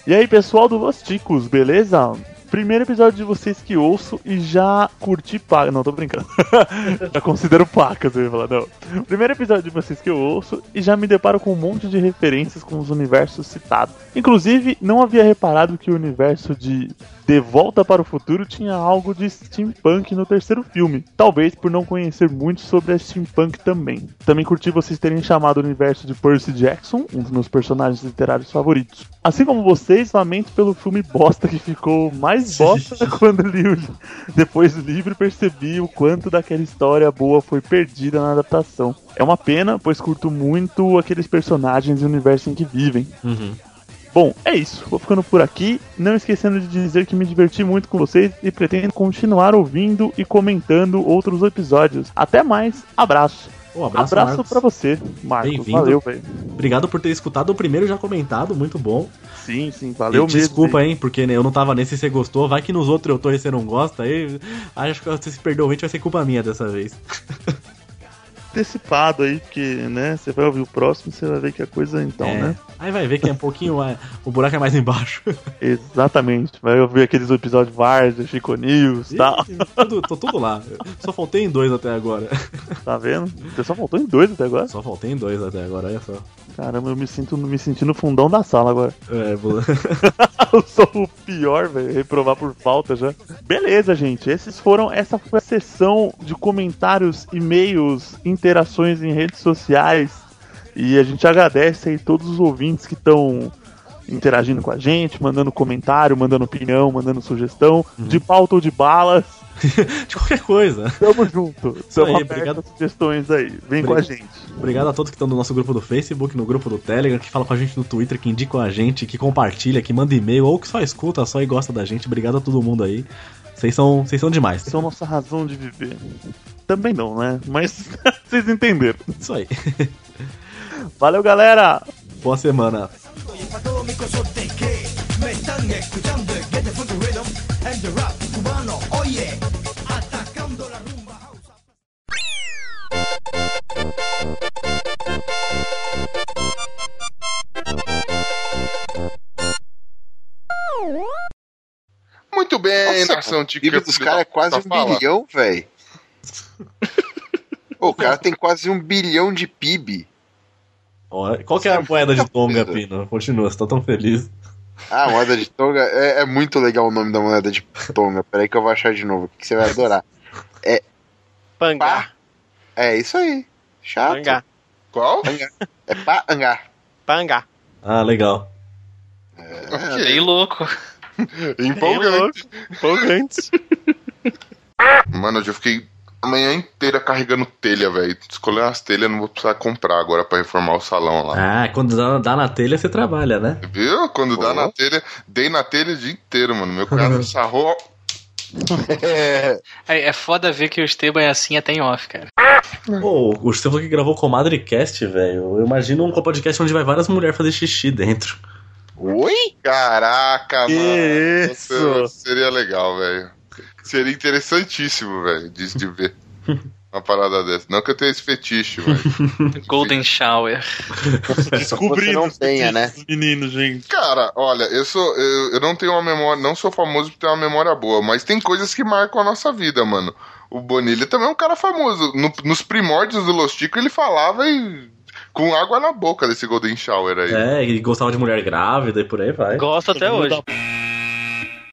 E aí, pessoal do Los Ticos, beleza? Primeiro episódio de vocês que ouço e já curti paca. Não, tô brincando. já considero pacas, eu ia falar, não. Primeiro episódio de vocês que eu ouço e já me deparo com um monte de referências com os universos citados. Inclusive, não havia reparado que o universo de De Volta para o Futuro tinha algo de steampunk no terceiro filme. Talvez por não conhecer muito sobre a steampunk também. Também curti vocês terem chamado o universo de Percy Jackson, um dos meus personagens literários favoritos. Assim como vocês, lamento pelo filme bosta que ficou mais bosta quando li o, depois do livro percebi o quanto daquela história boa foi perdida na adaptação. É uma pena, pois curto muito aqueles personagens e o universo em que vivem. Bom, é isso. Vou ficando por aqui. Não esquecendo de dizer que me diverti muito com vocês e pretendo continuar ouvindo e comentando outros episódios. Até mais. Abraço. Um abraço, Abraço pra você, Marcos. Bem-vindo. Valeu, velho. Obrigado por ter escutado o primeiro já comentado, muito bom. Sim, sim, valeu e mesmo. Desculpa, hein, porque né, eu não tava nesse e você gostou. Vai que nos outros eu tô e você não gosta. Aí acho que você se perdeu o 20 vai ser culpa minha dessa vez. Antecipado aí, porque, né, você vai ouvir o próximo, você vai ver que a coisa então, É. né? Aí vai ver que é um pouquinho. mais- o buraco é mais embaixo. Exatamente. Vai ouvir aqueles episódios Varsa, Chico News e tal. Tudo, tô tudo lá. Só faltei em dois até agora. Tá vendo? Você só faltou em dois até agora? Só faltei em dois até agora, olha só. Caramba, eu me sinto me senti no fundão da sala agora. É, vou... eu sou o pior, velho. Reprovar por falta já. Beleza, gente. Esses foram. Essa foi a sessão de comentários, e-mails, interações em redes sociais. E a gente agradece aí todos os ouvintes que estão interagindo com a gente, mandando comentário, mandando opinião, mandando sugestão, de pauta ou de balas. de qualquer coisa. Tamo junto. Isso aí, obrigado. sugestões aí. Vem com a Obrigado. gente. Obrigado a todos que estão no nosso grupo do Facebook, no grupo do Telegram, que falam com a gente no Twitter, que indicam a gente, que compartilha, que manda e-mail, ou que só escuta só e gosta da gente. Obrigado a todo mundo aí. Vocês são, vocês são demais. São nossa razão de viver. Também não, né? Mas vocês entenderam. Isso aí. Valeu, galera! Boa semana. Muito bem, Nossa, nação o PIB dos caras é quase um bilhão, velho. Pô, o cara tem quase um bilhão de PIB. Ó, Qual que é a moeda de Tonga, Pino? Continua, você tá tão feliz. Ah, a moeda de Tonga. É, é muito legal o nome da moeda de Tonga. Peraí que eu vou achar de novo, que você vai adorar. É. Pangá. É isso aí. Chato. Pangá. Qual? É Pangá. Pangá. Ah, legal. Bem louco. Empolgante. Empolgante. Mano, eu já fiquei manhã inteira carregando telha, velho. Escolher umas telhas, não vou precisar comprar agora pra reformar o salão lá. Ah, quando dá, dá na telha, você trabalha, né? Viu? Quando dá na telha, dei na telha o dia inteiro, mano. Meu cunhado sarrou. É, é foda ver que o Esteban é assim até em off, cara. Pô, o Estevão que gravou com o Madrecast, velho. Eu imagino um podcast onde vai várias mulheres fazer xixi dentro. Oi? Caraca, Que mano. isso? Seria legal, velho. Seria interessantíssimo, velho, de, de ver. Uma parada dessa. Não que eu tenha esse fetiche, velho. Golden Shower. Você não tenha, né? Menino, gente. Cara, olha, eu sou. Eu, eu não tenho uma memória. Não sou famoso por ter uma memória boa, mas tem coisas que marcam a nossa vida, mano. O Bonilha também é um cara famoso. No- nos primórdios do Lostico, ele falava e. Com água na boca desse Golden Shower aí. É, ele gostava de mulher grávida e por aí vai. Gosto até hoje.